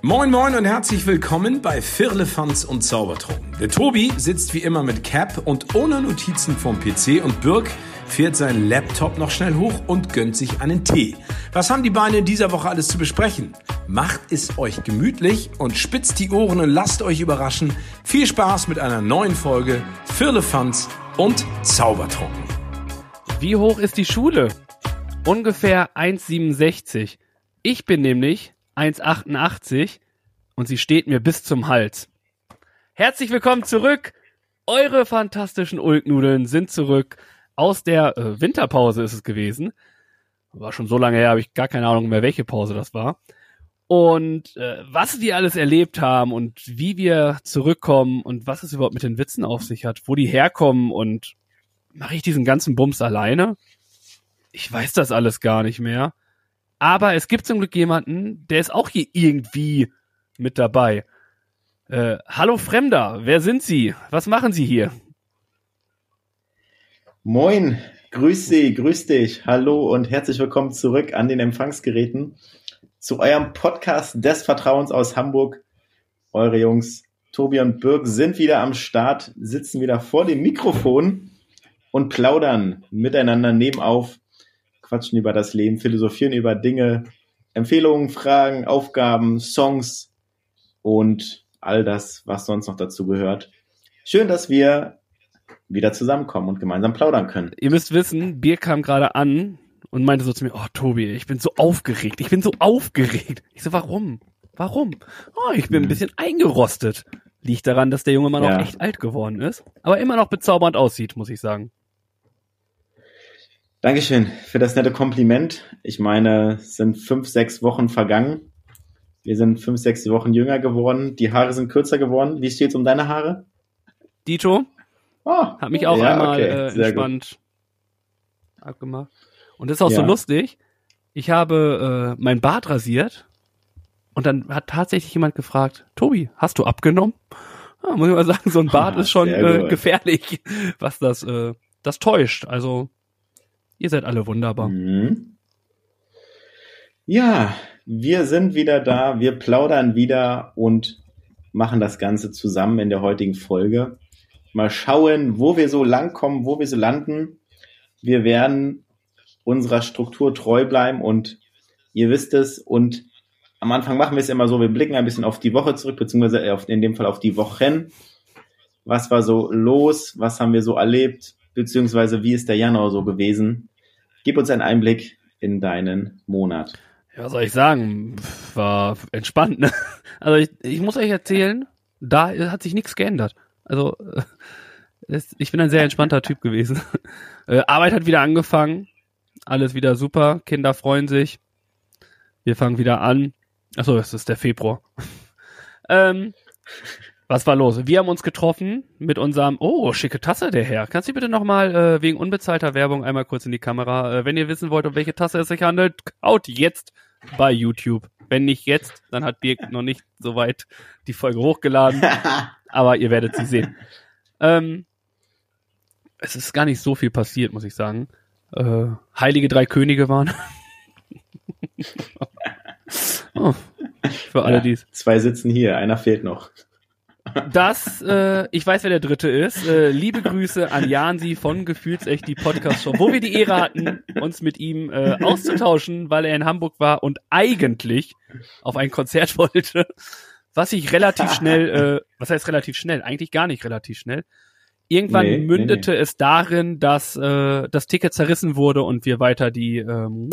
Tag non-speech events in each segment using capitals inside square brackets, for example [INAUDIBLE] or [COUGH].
Moin Moin und herzlich willkommen bei Firlefanz und Zaubertrunken. Der Tobi sitzt wie immer mit Cap und ohne Notizen vom PC und Birk fährt seinen Laptop noch schnell hoch und gönnt sich einen Tee. Was haben die Beine in dieser Woche alles zu besprechen? Macht es euch gemütlich und spitzt die Ohren und lasst euch überraschen. Viel Spaß mit einer neuen Folge Firlefanz und Zaubertrunken. Wie hoch ist die Schule? Ungefähr 1,67. Ich bin nämlich 1,88 und sie steht mir bis zum Hals. Herzlich willkommen zurück. Eure fantastischen Ulknudeln sind zurück. Aus der äh, Winterpause ist es gewesen. War schon so lange her, habe ich gar keine Ahnung mehr, welche Pause das war. Und äh, was wir alles erlebt haben und wie wir zurückkommen und was es überhaupt mit den Witzen auf sich hat, wo die herkommen und mache ich diesen ganzen Bums alleine? Ich weiß das alles gar nicht mehr. Aber es gibt zum Glück jemanden, der ist auch hier irgendwie mit dabei. Äh, hallo Fremder, wer sind Sie? Was machen Sie hier? Moin, grüß Sie, grüß dich, hallo und herzlich willkommen zurück an den Empfangsgeräten zu eurem Podcast des Vertrauens aus Hamburg. Eure Jungs Tobi und Birg sind wieder am Start, sitzen wieder vor dem Mikrofon und plaudern miteinander nebenauf quatschen über das Leben, philosophieren über Dinge, Empfehlungen, Fragen, Aufgaben, Songs und all das, was sonst noch dazu gehört. Schön, dass wir wieder zusammenkommen und gemeinsam plaudern können. Ihr müsst wissen, Bier kam gerade an und meinte so zu mir, oh Tobi, ich bin so aufgeregt, ich bin so aufgeregt. Ich so, warum? Warum? Oh, ich bin ein hm. bisschen eingerostet. Liegt daran, dass der junge Mann ja. auch echt alt geworden ist, aber immer noch bezaubernd aussieht, muss ich sagen. Dankeschön für das nette Kompliment. Ich meine, es sind fünf, sechs Wochen vergangen. Wir sind fünf, sechs Wochen jünger geworden. Die Haare sind kürzer geworden. Wie steht's um deine Haare? Dito. Oh, hat mich auch ja, einmal okay. äh, entspannt gut. abgemacht. Und das ist auch ja. so lustig. Ich habe äh, mein Bart rasiert und dann hat tatsächlich jemand gefragt, Tobi, hast du abgenommen? Ja, muss ich mal sagen, so ein [LAUGHS] Bart ah, ist schon äh, gefährlich, was das, äh, das täuscht. Also Ihr seid alle wunderbar. Mhm. Ja, wir sind wieder da, wir plaudern wieder und machen das Ganze zusammen in der heutigen Folge. Mal schauen, wo wir so langkommen, wo wir so landen. Wir werden unserer Struktur treu bleiben und ihr wisst es und am Anfang machen wir es immer so, wir blicken ein bisschen auf die Woche zurück, beziehungsweise in dem Fall auf die Wochen. Was war so los? Was haben wir so erlebt? beziehungsweise wie ist der Januar so gewesen? Gib uns einen Einblick in deinen Monat. Ja, was soll ich sagen? War entspannt, ne? Also ich, ich muss euch erzählen, da hat sich nichts geändert. Also ich bin ein sehr entspannter Typ gewesen. [LAUGHS] Äh, Arbeit hat wieder angefangen, alles wieder super, Kinder freuen sich. Wir fangen wieder an. Achso, das ist der Februar. [LAUGHS] ähm, was war los? Wir haben uns getroffen mit unserem, oh, schicke Tasse, der Herr. Kannst du bitte nochmal äh, wegen unbezahlter Werbung einmal kurz in die Kamera? Äh, wenn ihr wissen wollt, um welche Tasse es sich handelt, kaut jetzt bei YouTube. Wenn nicht jetzt, dann hat Birk noch nicht [LAUGHS] soweit die Folge hochgeladen. [LAUGHS] aber ihr werdet sie sehen. Ähm, es ist gar nicht so viel passiert, muss ich sagen. Äh, Heilige drei Könige waren. [LAUGHS] oh, für alle ja, dies. Zwei sitzen hier, einer fehlt noch. Das, äh, ich weiß, wer der dritte ist. Äh, liebe Grüße an Jansi von Gefühlsecht, die Podcast-Show, wo wir die Ehre hatten, uns mit ihm äh, auszutauschen, weil er in Hamburg war und eigentlich auf ein Konzert [LAUGHS] wollte, was ich relativ schnell, äh, was heißt relativ schnell? Eigentlich gar nicht relativ schnell. Irgendwann nee, mündete nee, nee. es darin, dass äh, das Ticket zerrissen wurde und wir weiter die ähm,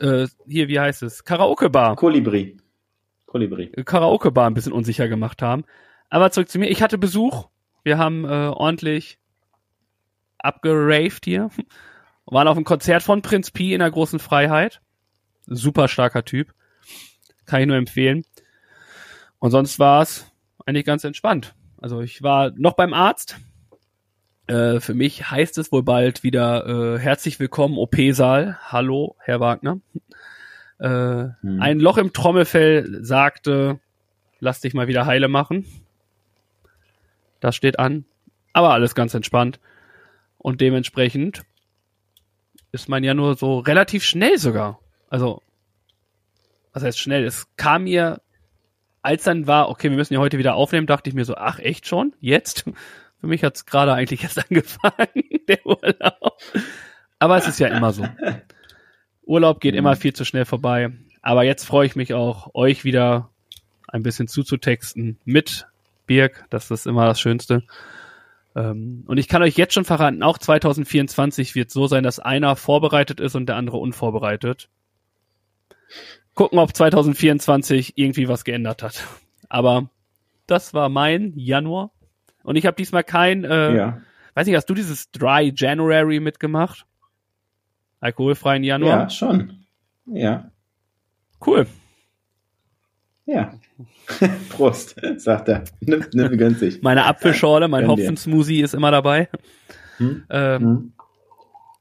äh, hier, wie heißt es? Karaoke-Bar. Kolibri. Kolibri. Karaoke-Bar ein bisschen unsicher gemacht haben. Aber zurück zu mir. Ich hatte Besuch. Wir haben äh, ordentlich abgeraved hier. [LAUGHS] Waren auf einem Konzert von Prinz Pi in der großen Freiheit. Super starker Typ. Kann ich nur empfehlen. Und sonst war es eigentlich ganz entspannt. Also ich war noch beim Arzt. Äh, für mich heißt es wohl bald wieder äh, herzlich willkommen OP-Saal. Hallo, Herr Wagner. Äh, hm. Ein Loch im Trommelfell sagte, lass dich mal wieder heile machen. Das steht an. Aber alles ganz entspannt. Und dementsprechend ist man ja nur so relativ schnell sogar. Also was heißt schnell? Es kam mir, als dann war, okay, wir müssen ja heute wieder aufnehmen, dachte ich mir so, ach echt schon? Jetzt? [LAUGHS] Für mich hat's gerade eigentlich erst [LAUGHS] angefangen, der Urlaub. Aber es ist ja immer so. [LAUGHS] Urlaub geht immer viel zu schnell vorbei. Aber jetzt freue ich mich auch, euch wieder ein bisschen zuzutexten mit Birk. Das ist immer das Schönste. Ähm, und ich kann euch jetzt schon verraten, auch 2024 wird so sein, dass einer vorbereitet ist und der andere unvorbereitet. Gucken, ob 2024 irgendwie was geändert hat. Aber das war mein Januar. Und ich habe diesmal kein, äh, Ja. weiß nicht, hast du dieses Dry January mitgemacht? Alkoholfreien Januar? Ja, schon. Ja. Cool. Ja. [LAUGHS] Prost, sagt er. Nimm, nimm sich. Meine Apfelschorle, mein. Hopfensmoothie ist immer dabei. Hm? Ähm, Hm?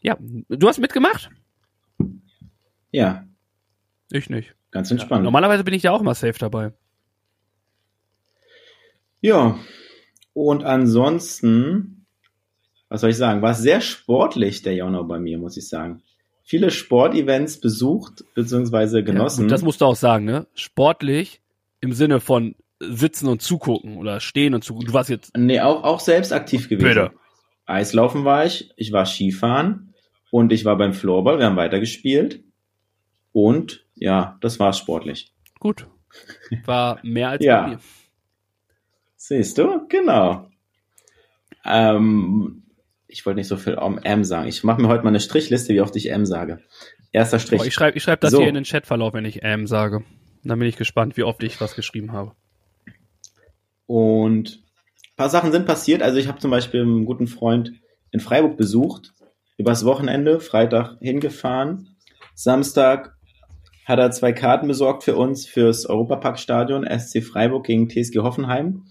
Ja, du hast mitgemacht? Ja, Ich nicht. ganz entspannt. Normalerweise bin ich ja auch immer safe dabei. Ja, und ansonsten, was soll ich sagen, war sehr sportlich, der Januar bei mir, muss ich sagen. Viele Sportevents besucht, beziehungsweise genossen. Ja, das musst du auch sagen, ne? Sportlich im Sinne von sitzen und zugucken oder stehen und zugucken. Du warst jetzt nee, auch, auch selbst aktiv gewesen. Bitte. Eislaufen war ich, ich war Skifahren und ich war beim Floorball, wir haben weitergespielt. Und ja, das war sportlich. gut. War mehr als [LAUGHS] Ja. bei mir. Siehst du? Genau. Ähm, ich wollte nicht so viel um M sagen. Ich mache mir heute mal eine Strichliste, wie oft ich M sage. Erster Strich. Boah, ich schreibe ich schreib das So. hier in den Chatverlauf, wenn ich ähm sage. Dann bin ich gespannt, wie oft ich was geschrieben habe. Und ein paar Sachen sind passiert. Also ich habe zum Beispiel einen guten Freund in Freiburg besucht, übers Wochenende, Freitag hingefahren. Samstag hat er zwei Karten besorgt für uns fürs Europaparkstadion SC Freiburg gegen TSG Hoffenheim.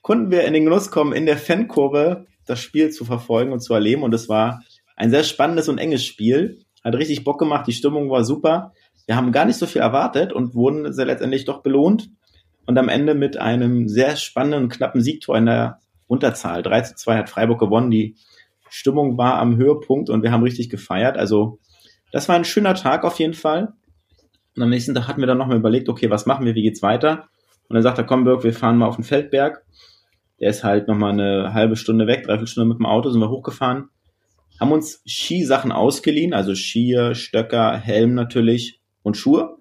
Konnten wir in den Genuss kommen, in der Fankurve das Spiel zu verfolgen und zu erleben. Und es war ein sehr spannendes und enges Spiel. Hat richtig Bock gemacht, die Stimmung war super. Wir haben gar nicht so viel erwartet und wurden sehr letztendlich doch belohnt und am Ende mit einem sehr spannenden, knappen Siegtor in der Unterzahl. 3 zu 2 hat Freiburg gewonnen. Die Stimmung war am Höhepunkt und wir haben richtig gefeiert. Also das war ein schöner Tag auf jeden Fall. Und am nächsten Tag hatten wir dann nochmal überlegt, okay, was machen wir, wie geht's weiter? Und dann sagt er, komm Birk, wir fahren mal auf den Feldberg. Der ist halt nochmal eine halbe Stunde weg, dreiviertel Stunde mit dem Auto, sind wir hochgefahren. Haben uns Skisachen ausgeliehen, also Skier, Stöcker, Helm natürlich und Schuhe.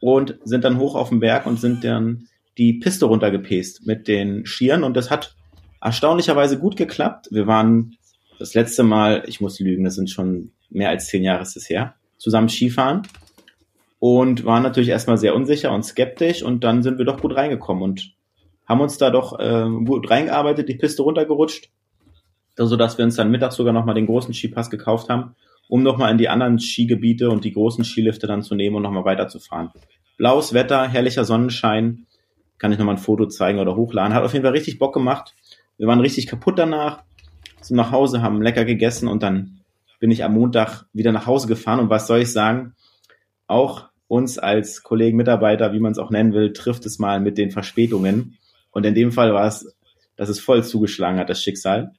Und sind dann hoch auf den Berg und sind dann die Piste runtergepäst mit den Skiern. Und das hat erstaunlicherweise gut geklappt. Wir waren das letzte Mal, ich muss lügen, das sind schon mehr als zehn Jahre ist es her, zusammen Skifahren. Und waren natürlich erstmal sehr unsicher und skeptisch. Und dann sind wir doch gut reingekommen. Und haben uns da doch äh, gut reingearbeitet, die Piste runtergerutscht, so dass wir uns dann mittags sogar nochmal den großen Skipass gekauft haben, um nochmal in die anderen Skigebiete und die großen Skilifte dann zu nehmen und nochmal weiterzufahren. Blaues Wetter, herrlicher Sonnenschein, kann ich nochmal ein Foto zeigen oder hochladen. Hat auf jeden Fall richtig Bock gemacht. Wir waren richtig kaputt danach, sind nach Hause, haben lecker gegessen und dann bin ich am Montag wieder nach Hause gefahren und was soll ich sagen? Auch uns als Kollegen, Mitarbeiter, wie man es auch nennen will, trifft es mal mit den Verspätungen. Und in dem Fall war es, dass es voll zugeschlagen hat, das Schicksal.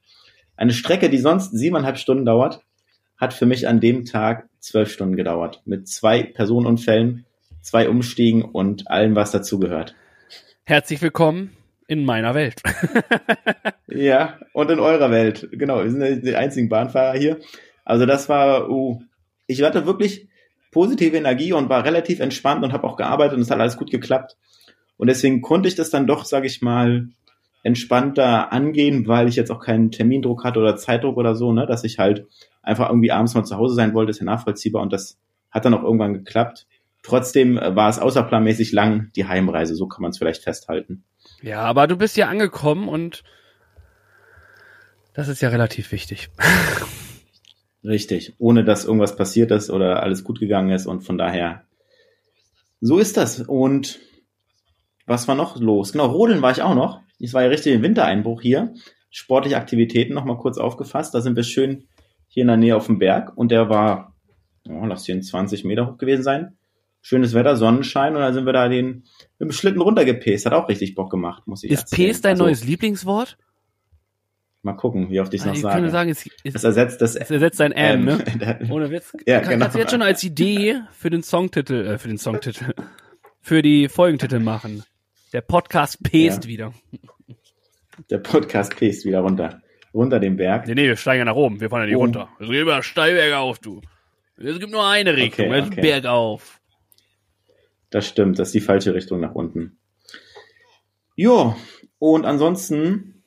Eine Strecke, die sonst siebeneinhalb Stunden dauert, hat für mich an dem Tag zwölf Stunden gedauert. Mit zwei Personenunfällen, zwei Umstiegen und allem, was dazugehört. Herzlich willkommen in meiner Welt. [LAUGHS] Ja, und in eurer Welt. Genau, wir sind die einzigen Bahnfahrer hier. Also das war, uh, ich hatte wirklich positive Energie und war relativ entspannt und habe auch gearbeitet und es hat alles gut geklappt. Und deswegen konnte ich das dann doch, sage ich mal, entspannter angehen, weil ich jetzt auch keinen Termindruck hatte oder Zeitdruck oder so, ne, dass ich halt einfach irgendwie abends mal zu Hause sein wollte, ist ja nachvollziehbar und das hat dann auch irgendwann geklappt. Trotzdem äh, war es außerplanmäßig lang die Heimreise, so kann man es vielleicht festhalten. ja, aber du bist ja angekommen und das ist ja relativ wichtig. [LAUGHS] Richtig, ohne dass irgendwas passiert ist oder alles gut gegangen ist und von daher, so ist das. Und was war noch los? Genau, Rodeln war ich auch noch. Es war ja richtig ein Wintereinbruch hier. Sportliche Aktivitäten nochmal kurz aufgefasst. Da sind wir schön hier in der Nähe auf dem Berg und der war, oh, lass den 20 Meter hoch gewesen sein. Schönes Wetter, Sonnenschein und dann sind wir da den mit dem Schlitten runtergepäst. Hat auch richtig Bock gemacht, muss ich Ist erzählen. P dein Also, neues Lieblingswort? Mal gucken, wie oft ich es noch ich sage. sagen, es, es, das ersetzt das es ersetzt ein M, ähm, ne? [LAUGHS] Ohne Witz. Ja, Kann, genau. Kannst du jetzt schon als Idee für den Songtitel, äh, für den Songtitel, [LAUGHS] für die Folgentitel machen. Der Podcast pest Ja. wieder. Der Podcast pest wieder runter. Runter den Berg. Nee, nee, wir steigen ja nach oben. Wir fahren ja nicht Oh. runter. Es geht immer steil bergauf, du. Es gibt nur eine Richtung. Okay, okay. bergauf. Das stimmt, das ist die falsche Richtung nach unten. Jo, und ansonsten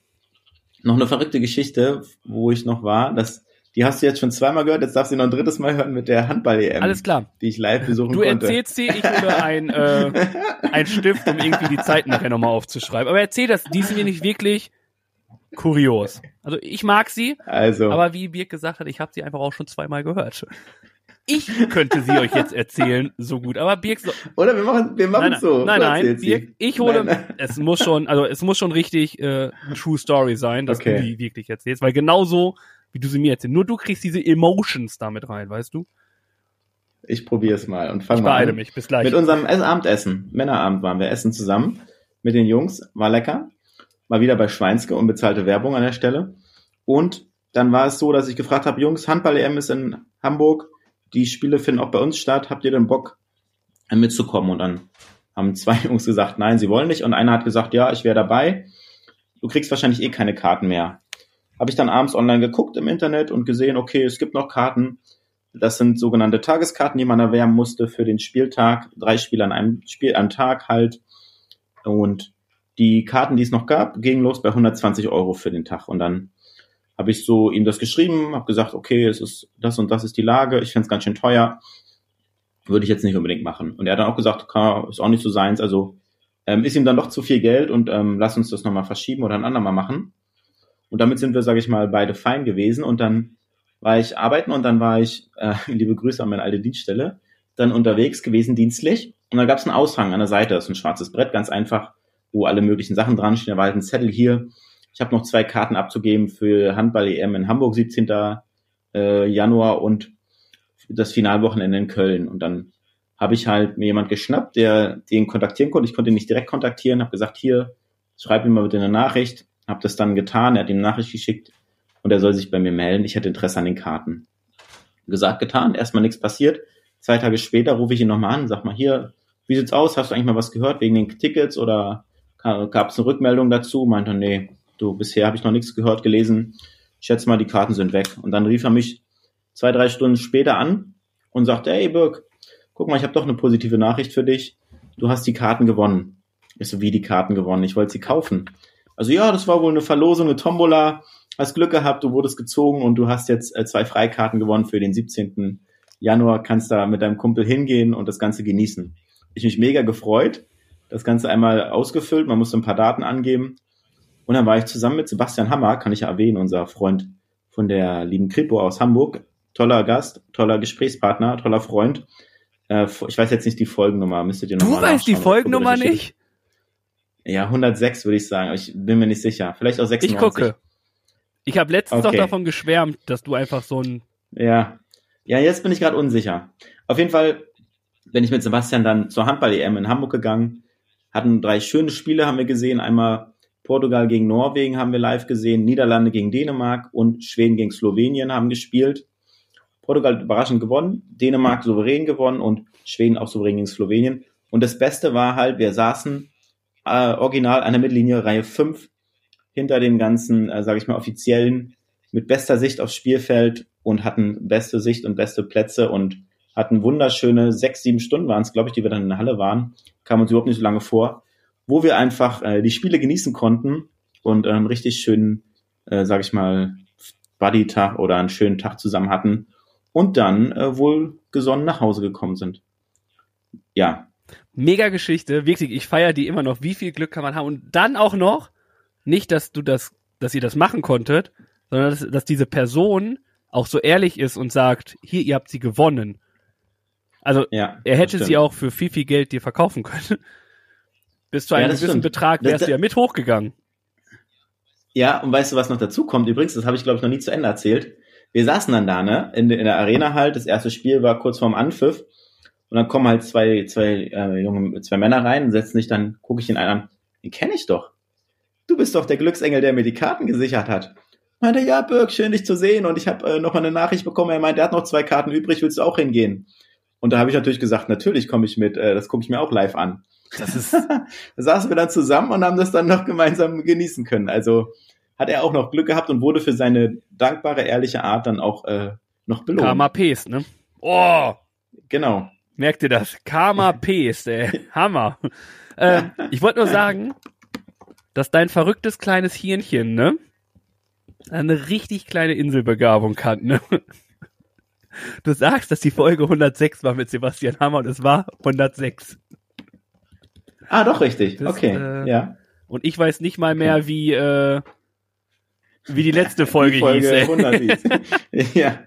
noch eine verrückte Geschichte, wo ich noch war. Das, die hast du jetzt schon zweimal gehört, jetzt darfst du noch ein drittes Mal hören mit der Handball-EM, Alles klar. die ich live besuchen Du konnte. erzählst sie, ich hole ein, äh, [LAUGHS] ein Stift, um irgendwie die Zeit nachher nochmal aufzuschreiben. Aber erzähl das, die sind mir nicht wirklich kurios. Also ich mag sie, Also, aber wie Birk gesagt hat, ich habe sie einfach auch schon zweimal gehört. Ich könnte sie euch jetzt erzählen, so gut. Aber Birk, so, oder wir machen, wir machen nein, so. nein, Du nein, Birk, sie. ich hole, Nein, nein. es muss schon, also es muss schon richtig äh, True Story sein, dass Okay. du die wirklich erzählst, weil genauso wie du sie mir erzählst, nur du kriegst diese Emotions damit rein, weißt du? Ich probiere es mal und fang Ich mal beeile an. mich, bis gleich. Mit unserem Ess- Abendessen, Männerabend waren wir essen zusammen mit den Jungs, war lecker. Mal wieder bei Schweinske, unbezahlte Werbung an der Stelle. Und dann war es so, dass ich gefragt habe, Jungs, Handball-EM ist in Hamburg, die Spiele finden auch bei uns statt, habt ihr denn Bock mitzukommen? Und dann haben zwei [LAUGHS] Jungs gesagt, nein, sie wollen nicht. Und einer hat gesagt, ja, ich wäre dabei. Du kriegst wahrscheinlich eh keine Karten mehr. Habe ich dann abends online geguckt im Internet und gesehen, okay, es gibt noch Karten. Das sind sogenannte Tageskarten, die man erwärmen musste für den Spieltag. Drei Spiele an einem Spiel am Tag halt. Und die Karten, die es noch gab, gingen los bei 120 Euro für den Tag. Und dann habe ich so ihm das geschrieben, habe gesagt, okay, es ist das und das ist die Lage. Ich finde es ganz schön teuer. Würde ich jetzt nicht unbedingt machen. Und er hat dann auch gesagt, ist auch nicht so seins. Also ähm, ist ihm dann doch zu viel Geld und ähm, lass uns das nochmal verschieben oder ein andermal machen. Und damit sind wir, sage ich mal, beide fein gewesen. Und dann war ich arbeiten und dann war ich, äh, [LAUGHS] liebe Grüße an meine alte Dienststelle, dann unterwegs gewesen dienstlich. Und da gab es einen Aushang an der Seite, das ist ein schwarzes Brett, ganz einfach, wo alle möglichen Sachen dran stehen. Da war halt ein Zettel hier. Ich habe noch zwei Karten abzugeben für Handball-EM in Hamburg, 17. Äh, Januar und das Finalwochenende in Köln. Und dann habe ich halt mir jemand geschnappt, der den kontaktieren konnte. Ich konnte ihn nicht direkt kontaktieren, habe gesagt, hier, schreib ihm mal bitte eine Nachricht. Habe das dann getan, er hat ihm Nachricht geschickt und er soll sich bei mir melden. Ich hätte Interesse an den Karten. Gesagt, getan, erstmal nichts passiert. Zwei Tage später rufe ich ihn nochmal an, sag mal hier, wie sieht's aus? Hast du eigentlich mal was gehört wegen den Tickets oder gab es eine Rückmeldung dazu? Meinte, nee, du, bisher habe ich noch nichts gehört, gelesen. Ich schätze mal, die Karten sind weg. Und dann rief er mich zwei, drei Stunden später an und sagte, hey Birk, guck mal, ich habe doch eine positive Nachricht für dich. Du hast die Karten gewonnen. Ich so, wie die Karten gewonnen? Ich wollte sie kaufen. Also ja, das war wohl eine Verlosung, eine Tombola. Hast Glück gehabt, du wurdest gezogen und du hast jetzt äh, zwei Freikarten gewonnen für den 17. Januar. Kannst da mit deinem Kumpel hingehen und das Ganze genießen. Ich mich mega gefreut. Das Ganze einmal ausgefüllt. Man musste ein paar Daten angeben. Und dann war ich zusammen mit Sebastian Hammer, kann ich ja erwähnen, unser Freund von der lieben Kripo aus Hamburg. Toller Gast, toller Gesprächspartner, toller Freund. Äh, ich weiß jetzt nicht die Folgennummer, müsstet ihr du nochmal weißt die Folgennummer nicht? Ja, 106 würde ich sagen. Ich bin mir nicht sicher. Vielleicht auch 96. Ich gucke. Ich habe letztens Okay. doch davon geschwärmt, dass du einfach so ein Ja. Ja, jetzt bin ich gerade unsicher. Auf jeden Fall bin ich mit Sebastian dann zur Handball-EM in Hamburg gegangen. Hatten drei schöne Spiele, haben wir gesehen. Einmal Portugal gegen Norwegen haben wir live gesehen, Niederlande gegen Dänemark und Schweden gegen Slowenien haben gespielt. Portugal überraschend gewonnen, Dänemark souverän gewonnen und Schweden auch souverän gegen Slowenien. Und das Beste war halt, wir saßen äh, original an der Mittellinie Reihe 5 hinter dem ganzen, äh, sage ich mal, offiziellen, mit bester Sicht aufs Spielfeld und hatten beste Sicht und beste Plätze und hatten wunderschöne sechs, sieben Stunden waren es, glaube ich, die wir dann in der Halle waren. Kam uns überhaupt nicht so lange vor, wo wir einfach äh, die Spiele genießen konnten und einen richtig schönen, äh, sage ich mal, Buddy-Tag oder einen schönen Tag zusammen hatten und dann äh, wohl gesonnen nach Hause gekommen sind. Ja, mega Geschichte. Wirklich, ich feiere die immer noch. Wie viel Glück kann man haben? Und dann auch noch, nicht, dass du das, dass ihr das machen konntet, sondern dass, dass diese Person auch so ehrlich ist und sagt, hier, ihr habt sie gewonnen. Also, ja. er hätte das sie auch für viel, viel Geld dir verkaufen können. [LAUGHS] Bis zu Ja, einem das gewissen stimmt. Betrag Das- wärst du ja mit hochgegangen. Ja, und weißt du, was noch dazu kommt? Übrigens, das habe ich, glaube ich, noch nie zu Ende erzählt. Wir saßen dann da, ne, in, der- in der Arena halt. Das erste Spiel war kurz vorm Anpfiff. Und dann kommen halt zwei, zwei äh, junge, zwei Männer rein und setzen sich dann, gucke ich den einen an, den kenne ich doch. Du bist doch der Glücksengel, der mir die Karten gesichert hat. Meinte, ja, Birk, schön dich zu sehen. Und ich habe äh, noch mal eine Nachricht bekommen. Er meinte, er hat noch zwei Karten übrig, willst du auch hingehen? Und da habe ich natürlich gesagt, natürlich komme ich mit, äh, das gucke ich mir auch live an. Das ist, [LAUGHS] da saßen wir dann zusammen und haben das dann noch gemeinsam genießen können. Also hat er auch noch Glück gehabt und wurde für seine dankbare, ehrliche Art dann auch äh, noch belohnt. Karma Pace, ne? Oh, Genau. Merkt ihr das? Karma [LAUGHS] Pace, ey. Hammer. ähm, ich wollte nur sagen, dass dein verrücktes kleines Hirnchen, ne? Eine richtig kleine Inselbegabung kann, ne? Du sagst, dass die Folge 106 war mit Sebastian Hammer und es war 106. Ah, doch, richtig. Das, okay. äh, ja. Und ich weiß nicht mal mehr, wie, äh, wie die letzte [LAUGHS] Folge, Die Folge hieß. Ey. 100 hieß. [LAUGHS] ja.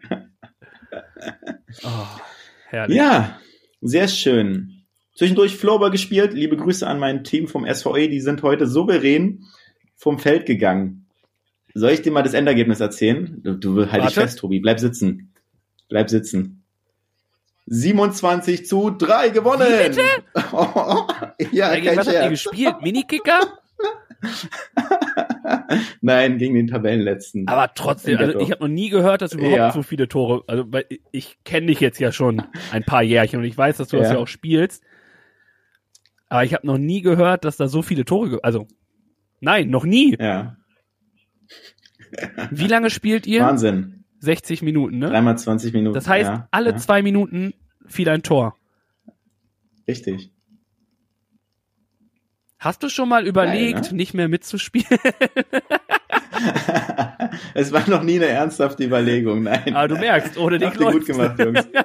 Oh, herrlich. ja, sehr schön. Zwischendurch Flober gespielt. Liebe Grüße an mein Team vom SVE. Die sind heute souverän vom Feld gegangen. Soll ich dir mal das Endergebnis erzählen? Du, du halt dich fest, Tobi. Bleib sitzen. Bleib sitzen. 27 zu 3 gewonnen. Wie bitte? [LAUGHS] ja, Gegen kein was habt ihr Scherz. gespielt? Minikicker? [LAUGHS] [LAUGHS] Nein, gegen den Tabellenletzten. Aber trotzdem, also ich habe noch nie gehört, dass überhaupt Ja. so viele Tore, also weil ich kenne dich jetzt ja schon ein paar Jährchen und ich weiß, dass du das Ja. ja auch spielst. Aber ich habe noch nie gehört, dass da so viele Tore, also nein, noch nie. ja, Wie lange spielt ihr? Wahnsinn. 60 Minuten, ne? Dreimal 20 Minuten. Das heißt, ja, alle ja, zwei Minuten fiel ein Tor. Richtig. Hast du schon mal überlegt, Geil, ne? nicht mehr mitzuspielen? [LAUGHS] es war noch nie eine ernsthafte Überlegung, nein. Aber du merkst, ohne dich ihr gut gemacht, Jungs. [LAUGHS]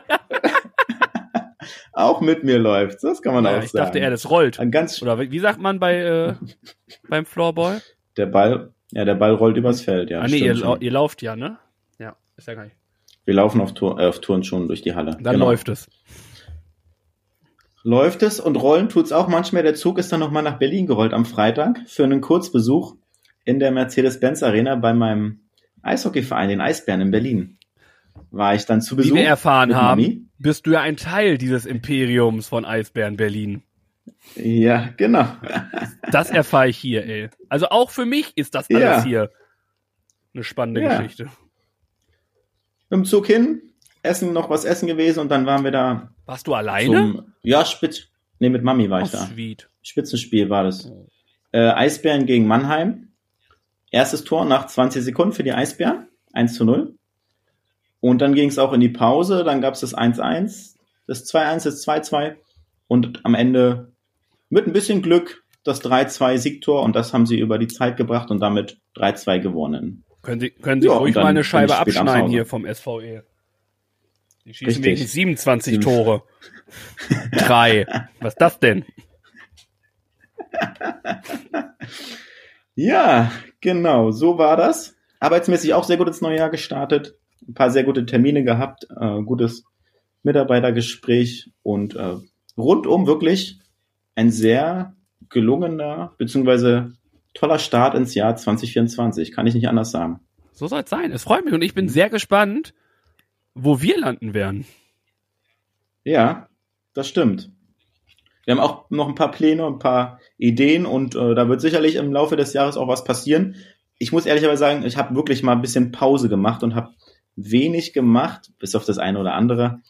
auch mit mir läuft. Das kann man Ja, auch ich sagen. dachte eher, das rollt. Ein ganz Oder wie sagt man bei äh, [LAUGHS] beim Floorball? der Ball, ja, der Ball rollt übers Feld, ja. ah nee, ihr, schon. ihr lauft ja, ne? Ja, ist ja gar nicht. Wir laufen auf, Tour, äh, auf Turnschuhen durch die Halle. Dann Genau. läuft es. Läuft es und rollen tut's auch manchmal. Der Zug ist dann nochmal nach Berlin gerollt am Freitag für einen Kurzbesuch in der Mercedes-Benz Arena bei meinem Eishockeyverein, den Eisbären in Berlin. War ich dann zu Wie Besuch. wir erfahren haben, Mami. bist du ja ein Teil dieses Imperiums von Eisbären Berlin. Ja, genau. Das erfahre ich hier, ey. Also auch für mich ist das alles Ja. hier eine spannende Ja. Geschichte. Dem Zug hin, essen, noch was essen gewesen und dann waren wir da Warst du alleine? zum, ja, Spitz, nee, mit Mami war Oh, ich da. sweet. Spitzenspiel war das. Äh, Eisbären gegen Mannheim. Erstes Tor nach 20 Sekunden für die Eisbären. 1 zu 0. Und dann ging es auch in die Pause. Dann gab es das 1-1, das 2-1, das 2-2. Und am Ende mit ein bisschen Glück das 3-2 Siegtor. Und das haben sie über die Zeit gebracht und damit 3-2 gewonnen. Können Sie, können Sie Ja, ruhig mal eine Scheibe abschneiden hier vom SVE. Die schießen Richtig. wenigstens 27 Sieben- Tore. Drei. Was ist das denn? Ja, genau, so war das. Arbeitsmäßig auch sehr gut ins neue Jahr gestartet. Ein paar sehr gute Termine gehabt, äh, gutes Mitarbeitergespräch und äh, rundum wirklich ein sehr gelungener beziehungsweise toller Start ins Jahr 2024. Kann ich nicht anders sagen. So soll es sein. Es freut mich und ich bin sehr gespannt, wo wir landen werden. Ja, das stimmt. Wir haben auch noch ein paar Pläne, ein paar Ideen und äh, da wird sicherlich im Laufe des Jahres auch was passieren. Ich muss ehrlicherweise sagen, ich habe wirklich mal ein bisschen Pause gemacht und habe wenig gemacht, bis auf das eine oder andere.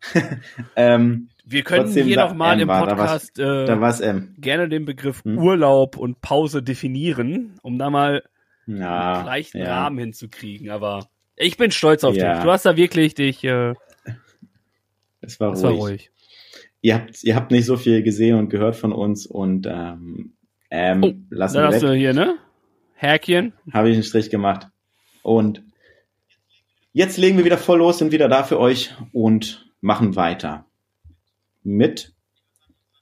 [LAUGHS] ähm, Wir können Trotzdem hier sa- noch mal ähm, im war da Podcast äh, da war es, ähm, gerne den Begriff Hm? Urlaub und Pause definieren, um da mal ja, einen leichten ja, Rahmen hinzukriegen. Aber ich bin stolz auf Ja. dich. Du hast da wirklich dich. Äh, es war das ruhig. war ruhig. Ihr habt, ihr habt nicht so viel gesehen und gehört von uns und ähm, ähm, Oh, lassen Dann wir hast weg. du hier ne Häkchen. habe ich einen Strich gemacht. Und jetzt legen wir wieder voll los, sind wieder da für euch und machen weiter mit,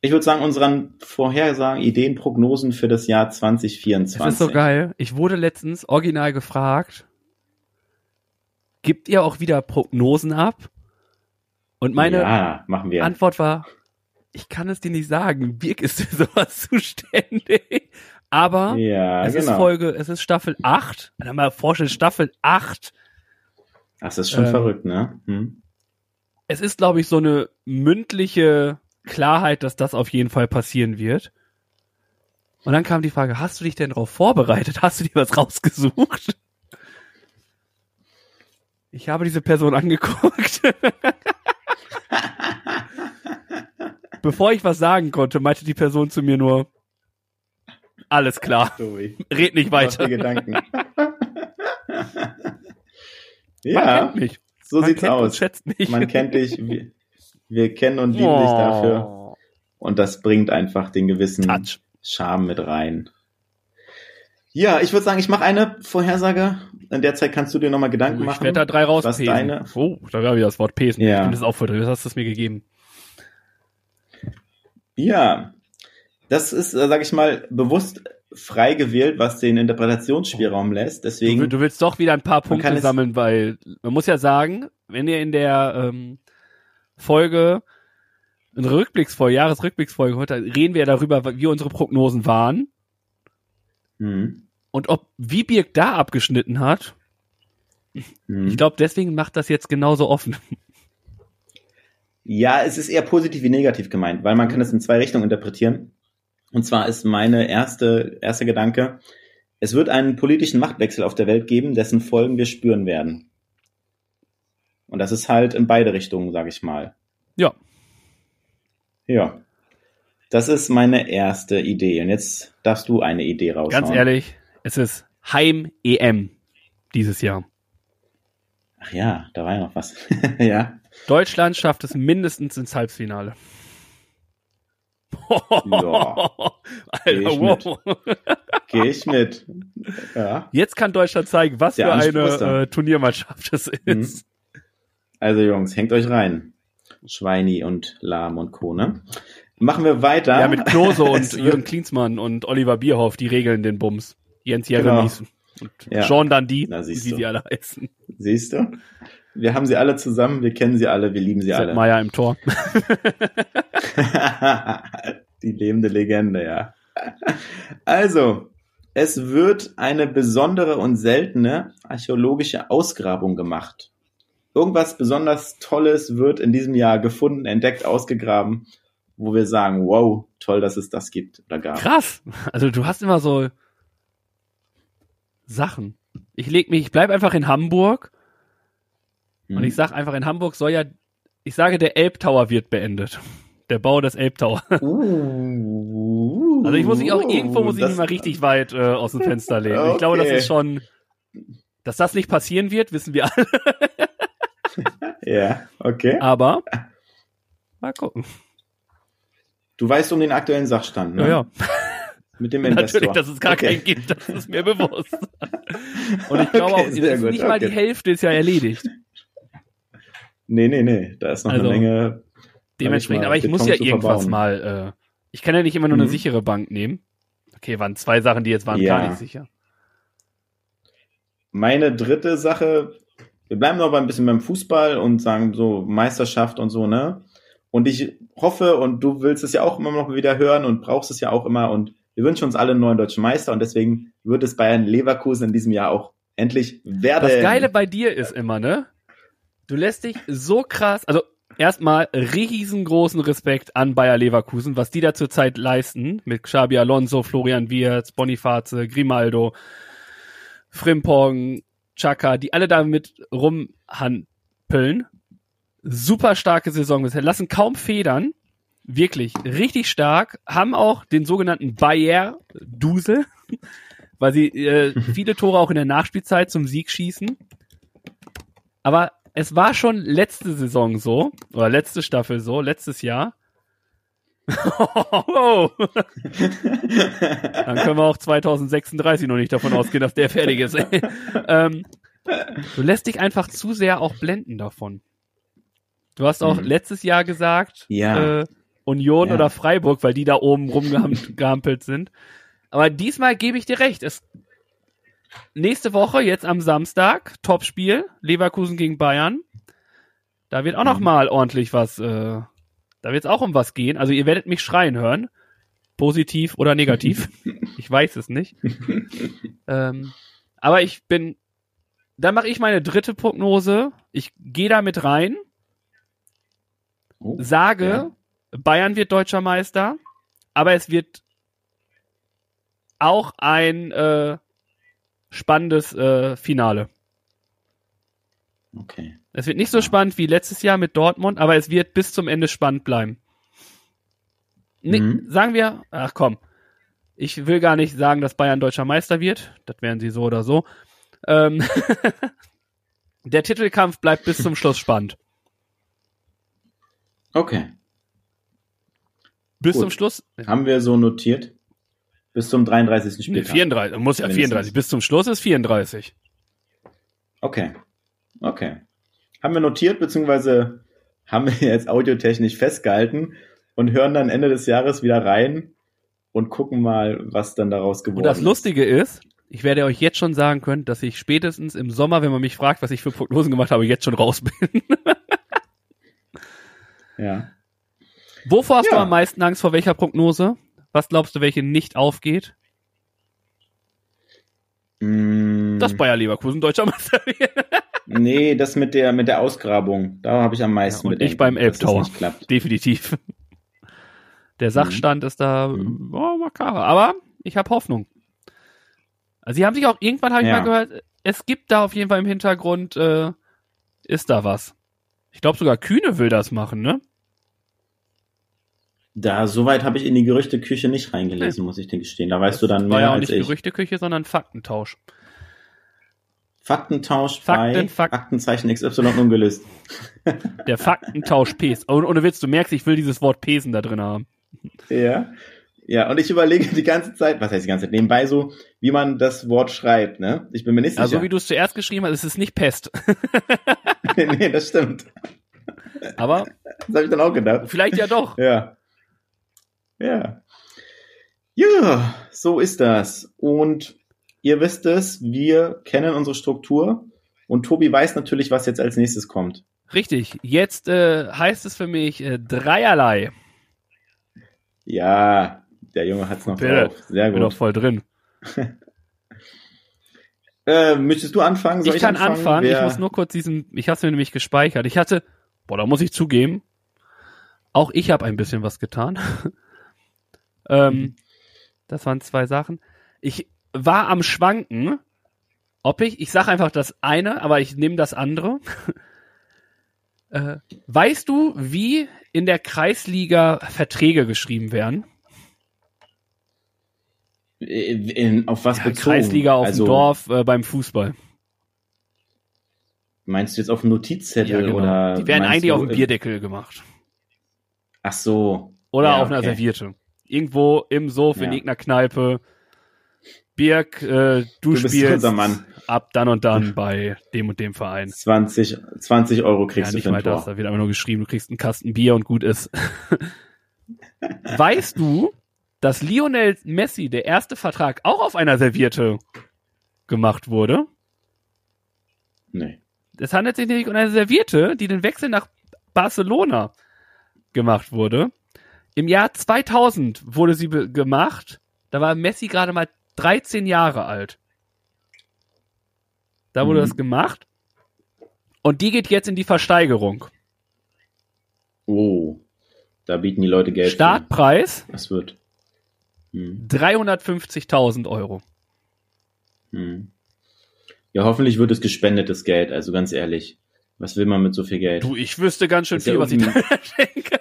ich würde sagen, unseren Vorhersagen, Ideen, Prognosen für das Jahr 2024. Das ist so geil. Ich wurde letztens original gefragt, gibt ihr auch wieder Prognosen ab? Und meine ja. Antwort war, ich kann es dir nicht sagen. Birk ist für [LAUGHS] sowas zuständig. Aber ja, es ist genau. Folge, es ist Staffel 8. Wenn man mal vorstellt, Staffel 8. das ist schon ähm, verrückt, ne? Hm? Es ist, glaube ich, so eine mündliche Klarheit, dass das auf jeden Fall passieren wird. Und dann kam die Frage, hast du dich denn darauf vorbereitet? Hast du dir was rausgesucht? Ich habe diese Person [LAUGHS] angeguckt. Bevor ich was sagen konnte, meinte die Person zu mir nur, alles klar, Tobi, red nicht weiter. Gedanken. [LAUGHS] Ja, mich. so Man sieht's aus. Man kennt dich, wir, wir kennen und lieben dich dafür. Oh. Und das bringt einfach den gewissen Touch. Charme mit rein. Ja, ich würde sagen, ich mache eine Vorhersage. In der Zeit kannst du dir nochmal Gedanken Ich machen. werde da drei was rauspesen. deine- Oh, da habe ich das Wort pesen. Ja. Ich bin das auch voll drin. Das hast du es mir gegeben. Ja, das ist, äh, sag ich mal, bewusst frei gewählt, was den Interpretationsspielraum lässt. Du, Deswegen, will- du willst doch wieder ein paar Punkte sammeln, weil man muss ja sagen, wenn ihr in der ähm, Folge, in der Rückblicksfolge, Jahresrückblicksfolge heute, reden wir ja darüber, wie unsere Prognosen waren hm, und ob wie Birk da abgeschnitten hat. hm. Ich glaube, deswegen macht das jetzt genauso offen. Ja, es ist eher positiv wie negativ gemeint, weil man kann es in zwei Richtungen interpretieren. Und zwar ist meine erste, erste Gedanke, es wird einen politischen Machtwechsel auf der Welt geben, dessen Folgen wir spüren werden. Und das ist halt in beide Richtungen, sage ich mal. Ja. Ja. Das ist meine erste Idee. Und jetzt darfst du eine Idee raushauen. Ganz ehrlich, es ist Heim-EM dieses Jahr. Ach ja, da war ja noch was. [LAUGHS] ja. Deutschland schafft es mindestens ins Halbfinale. Ja. [LAUGHS] Geh Alter, ich wow. Gehe ich mit. Ja. Jetzt kann Deutschland zeigen, was Der für eine äh, Turniermannschaft es ist. Also Jungs, hängt euch rein. Schweini und Lahm und Co. Ne? Machen wir weiter. Ja, mit Klose [LAUGHS] und Jürgen Klinsmann und Oliver Bierhoff, die regeln den Bums. Jens Jeremies und Ja. Jean Dandy, Na, wie siehst sie du. alle heißen. Siehst du? Wir haben sie alle zusammen, wir kennen sie alle, wir lieben sie Sepp alle. Meier im Tor. [LAUGHS] Die lebende Legende, ja. Also, es wird eine besondere und seltene archäologische Ausgrabung gemacht. Irgendwas besonders Tolles wird in diesem Jahr gefunden, entdeckt, ausgegraben, wo wir sagen, wow, toll, dass es das gibt oder gab. Krass. Also du hast immer so Sachen. Ich leg mich, ich bleib einfach in Hamburg Mhm. und ich sag einfach, in Hamburg soll ja, ich sage, der Elbtower wird beendet. Der Bau des Elbtower. [LAUGHS] Uh, Also ich muss mich auch irgendwo muss ich mich mal richtig weit äh, aus dem Fenster lehnen. Ich glaube, das Okay. ist schon, dass das nicht passieren wird, wissen wir alle. [LAUGHS] Ja, okay. Aber mal gucken. Du weißt um den aktuellen Sachstand, ne? Ja, ja. Mit dem [LAUGHS] Investor. Natürlich, dass es gar okay. keinen gibt, das ist mir bewusst. [LAUGHS] Und ich glaube Okay, auch, ist gut, nicht mal die okay. Hälfte ist ja erledigt. Nee, nee, nee. Da ist noch Also, eine Menge. Dementsprechend, mal, aber ich muss ja irgendwas verbauen. mal, äh, ich kann ja nicht immer nur eine Mhm. sichere Bank nehmen. Okay, waren zwei Sachen, die jetzt waren Ja. gar nicht sicher. Meine dritte Sache, wir bleiben noch mal ein bisschen beim Fußball und sagen so Meisterschaft und so, ne? Und ich hoffe, und du willst es ja auch immer noch wieder hören und brauchst es ja auch immer und wir wünschen uns alle einen neuen deutschen Meister und deswegen wird es Bayern Leverkusen in diesem Jahr auch endlich werden. Das Geile bei dir ist immer, ne? Du lässt dich so krass, also erstmal riesengroßen Respekt an Bayer Leverkusen, was die da zurzeit leisten, mit Xabi Alonso, Florian Wirtz, Boniface, Grimaldo, Frimpong, Chaka, die alle damit rumhandeln. Super starke Saison bisher, lassen kaum Federn. Wirklich, richtig stark. Haben auch den sogenannten Bayer-Dusel, [LAUGHS] weil sie äh, [LAUGHS] viele Tore auch in der Nachspielzeit zum Sieg schießen. Aber es war schon letzte Saison so, oder letzte Staffel so, letztes Jahr. Wow. [LAUGHS] Dann können wir auch 2036 noch nicht davon ausgehen, dass der fertig ist. ähm, du lässt dich einfach zu sehr auch blenden davon. Du hast auch Mhm. letztes Jahr gesagt, Ja. äh, Union Ja. oder Freiburg, weil die da oben rumgehampelt [LAUGHS] sind. Aber diesmal gebe ich dir recht. Es, nächste Woche, jetzt am Samstag, Topspiel, Leverkusen gegen Bayern. Da wird auch noch Mhm. mal ordentlich was, äh, da wird es auch um was gehen. Also ihr werdet mich schreien hören. Positiv oder negativ. [LAUGHS] ich weiß es nicht. ähm, aber ich bin, da mache ich meine dritte Prognose. Ich gehe da mit rein, Oh, sage, Ja. Bayern wird deutscher Meister, aber es wird auch ein äh, spannendes äh, Finale. Okay. Es wird nicht so spannend wie letztes Jahr mit Dortmund, aber es wird bis zum Ende spannend bleiben. Nee, Mhm. Sagen wir, ach komm, ich will gar nicht sagen, dass Bayern deutscher Meister wird. Das wären sie so oder so. Ähm, [LAUGHS] der Titelkampf bleibt bis zum Schluss spannend. Okay. Bis Gut. zum Schluss. Haben wir so notiert. Bis zum 33. Nee, Spieltag. 34, muss ja Mindestens. 34. Bis zum Schluss ist 34. Okay. Okay. Haben wir notiert, beziehungsweise haben wir jetzt audiotechnisch festgehalten und hören dann Ende des Jahres wieder rein und gucken mal, was dann daraus geworden Und das ist. Lustige ist, ich werde euch jetzt schon sagen können, dass ich spätestens im Sommer, wenn man mich fragt, was ich für Prognosen gemacht habe, jetzt schon raus bin. Ja. Wovor hast Ja. du am meisten Angst vor welcher Prognose? Was glaubst du, welche nicht aufgeht? Mm, Dass Bayer Leverkusen deutscher [LAUGHS] Meister nee, das mit der, mit der Ausgrabung. Da habe ich am meisten Ja, und Bedenken, ich beim das Elbtower. Definitiv. Der Sachstand ist da Mhm. oh, makaber. Aber ich habe Hoffnung. Also sie haben sich auch irgendwann habe ich Ja. mal gehört, es gibt da auf jeden Fall im Hintergrund äh, ist da was. Ich glaube sogar Kühne will das machen, ne? Da, soweit habe ich in die Gerüchteküche nicht reingelesen, muss ich dir gestehen. Da weißt du dann War mehr ja auch als nicht ich. Gerüchteküche, sondern Faktentausch. Faktentausch Fakten, bei Fak- Aktenzeichen XY ungelöst. [LAUGHS] Der Faktentausch Pes. Und ohne Witz, du merkst, ich will dieses Wort Pesen da drin haben. Ja. Ja, und ich überlege die ganze Zeit, was heißt die ganze Zeit, nebenbei so, wie man das Wort schreibt, ne? Ich bin mir nicht sicher. Also wie du es zuerst geschrieben hast, es ist nicht Pest. [LAUGHS] nee, das stimmt. Aber Das habe ich dann auch gedacht. vielleicht ja doch. Ja. Ja. Ja, so ist das. Und ihr wisst es, wir kennen unsere Struktur und Tobi weiß natürlich, was jetzt als nächstes kommt. Richtig. Jetzt äh, heißt es für mich äh, dreierlei. Ja, der Junge hat's noch Bitte. drauf. Sehr Bin doch gut. voll drin. [LAUGHS] Äh, möchtest du anfangen? Soll ich ich, kann anfangen. Wer- Ich muss nur kurz diesen, ich habe mir nämlich gespeichert. Ich hatte, boah, da muss ich zugeben, auch ich habe ein bisschen was getan. [LAUGHS] ähm, das waren zwei Sachen. Ich war am Schwanken, ob ich, ich sage einfach das eine, aber ich nehme das andere. [LAUGHS] äh, weißt du, wie in der Kreisliga Verträge geschrieben werden? in, auf was Ja, bezogen? Kreisliga auf also, dem Dorf äh, beim Fußball. Meinst du jetzt auf dem Notizzettel genau. oder? Die werden eigentlich du, auf dem äh, Bierdeckel gemacht. Ach so. Oder Ja, auf einer okay. Serviette. Irgendwo im Sof in Ja. irgendeiner Kneipe. Birk, äh, du, Du spielst ab dann und dann bei dem und dem Verein. 20, 20 Euro Ja, kriegst nicht du für ein das, Tor. da wird einfach nur geschrieben, du kriegst einen Kasten Bier und gut ist. [LAUGHS] weißt du, dass Lionel Messi, der erste Vertrag, auch auf einer Serviette gemacht wurde? Nee. Es handelt sich nämlich um eine Serviette, die den Wechsel nach Barcelona gemacht wurde. Im Jahr 2000 wurde sie gemacht. Da war Messi gerade mal 13 Jahre alt. Da wurde Mhm. das gemacht. Und die geht jetzt in die Versteigerung. Oh. Da bieten die Leute Geld. Startpreis. Das wird. Hm. 350.000 Euro. Hm. Ja, hoffentlich wird es gespendetes Geld, also ganz ehrlich. Was will man mit so viel Geld? Du, ich wüsste ganz schön Ist ja viel, was ich da [LAUGHS] schenke.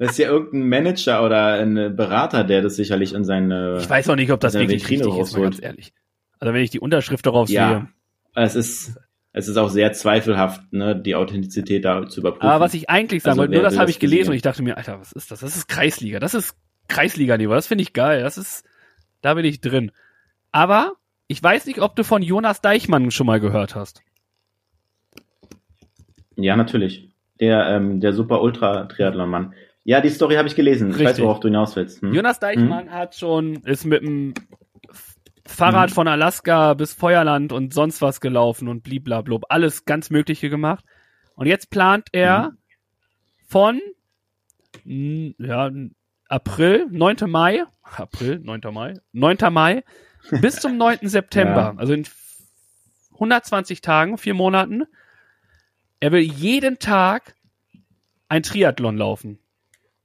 Das ist ja irgendein Manager oder ein Berater, der das sicherlich in seine. Ich weiß auch nicht, ob das wirklich Vitrine richtig ist, mal rausholt. ganz ehrlich. Also wenn ich die Unterschrift darauf sehe. Ja. Es ist, es ist auch sehr zweifelhaft, ne, die Authentizität da zu überprüfen. Aber was ich eigentlich sagen Also, wollte, nur das habe ich gelesen gesehen? und ich dachte mir, Alter, was ist das? Das ist Kreisliga. Das ist Kreisliga-Niveau. Das finde ich geil. Das ist, da bin ich drin. Aber ich weiß nicht, ob du von Jonas Deichmann schon mal gehört hast. Ja, natürlich. Der, ähm, der super Ultra-Triathlon-Mann. Ja, die Story habe ich gelesen. Ich weiß, Richtig. worauf du hinaus willst. Hm? Jonas Deichmann hat schon, ist mit dem Fahrrad Mhm. von Alaska bis Feuerland und sonst was gelaufen und bliblablub. Alles ganz Mögliche gemacht. Und jetzt plant er Mhm. von, ja, April, 9. Mai, [LAUGHS] April, 9. Mai, 9. Mai bis zum 9. [LAUGHS] September, Ja. also in 120 Tagen, vier Monaten. Er will jeden Tag ein Triathlon laufen.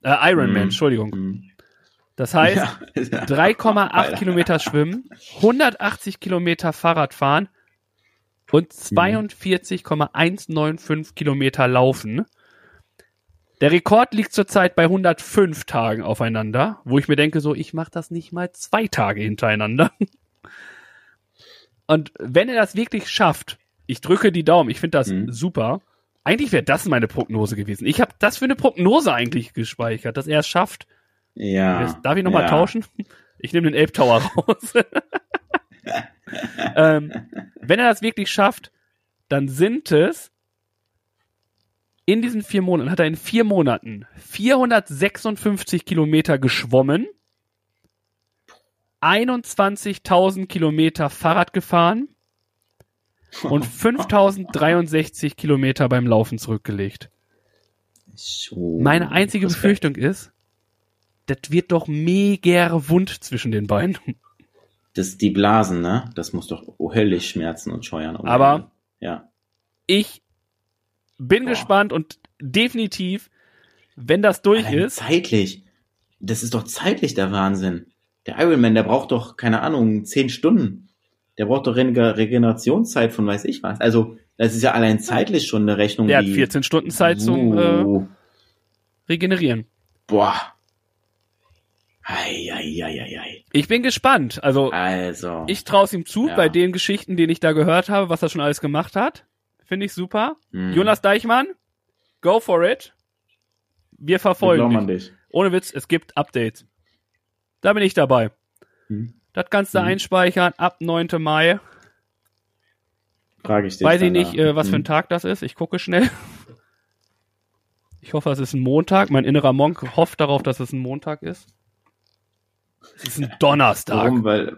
Äh, Ironman, Mhm. Entschuldigung. Hm. Das heißt, Ja, [LAUGHS] ja. 3,8 Alter. Kilometer schwimmen, [LAUGHS] 180 Kilometer Fahrrad fahren und 42,195 Kilometer laufen. Der Rekord liegt zurzeit bei 105 Tagen aufeinander, wo ich mir denke, so, ich mache das nicht mal zwei Tage hintereinander. [LAUGHS] Und wenn er das wirklich schafft, ich drücke die Daumen, ich finde das Mhm. super. Eigentlich wäre das meine Prognose gewesen. Ich habe das für eine Prognose eigentlich gespeichert, dass er es schafft. Ja. Jetzt, darf ich nochmal ja. tauschen? [LAUGHS] Ich nehme den Ape Tower raus. [LAUGHS] ähm, wenn er das wirklich schafft, dann sind es in diesen vier Monaten, hat er in vier Monaten 456 Kilometer geschwommen, 21.000 Kilometer Fahrrad gefahren und [LAUGHS] 5.063 Kilometer beim Laufen zurückgelegt. So, Meine einzige. Befürchtung ist, das wird doch mega wund zwischen den Beinen. Das, die Blasen, ne? Das muss doch höllisch schmerzen und scheuern. ohne Aber- Ende. Ja. Ich bin Boah. gespannt und definitiv, wenn das durch Allein ist, Zeitlich. Das ist doch zeitlich der Wahnsinn. Der Ironman, der braucht doch, keine Ahnung, zehn Stunden. Der braucht doch Rege- Regenerationszeit von weiß ich was. Also, das ist ja allein zeitlich schon eine Rechnung, der hat die... 14 Stunden Zeit zum äh, Uh, Regenerieren. Boah. Ei, ei, ei, ei, ei. Ich bin gespannt. Also, Also. ich traue es ihm zu, Ja. bei den Geschichten, denen ich da gehört habe, was er schon alles gemacht hat. Finde ich super. hm. Jonas Deichmann, go for it. Wir verfolgen dich. dich. Ohne Witz, es gibt Updates. Da bin ich dabei. Hm. Das kannst du Mhm. einspeichern ab 9. Mai. Frage ich dich. Weiß ich nicht, äh, was für ein Hm. Tag das ist. Ich gucke schnell. Ich hoffe, es ist ein Montag. Mein innerer Monk hofft darauf, dass es ein Montag ist. Es ist ein Donnerstag. Warum? Weil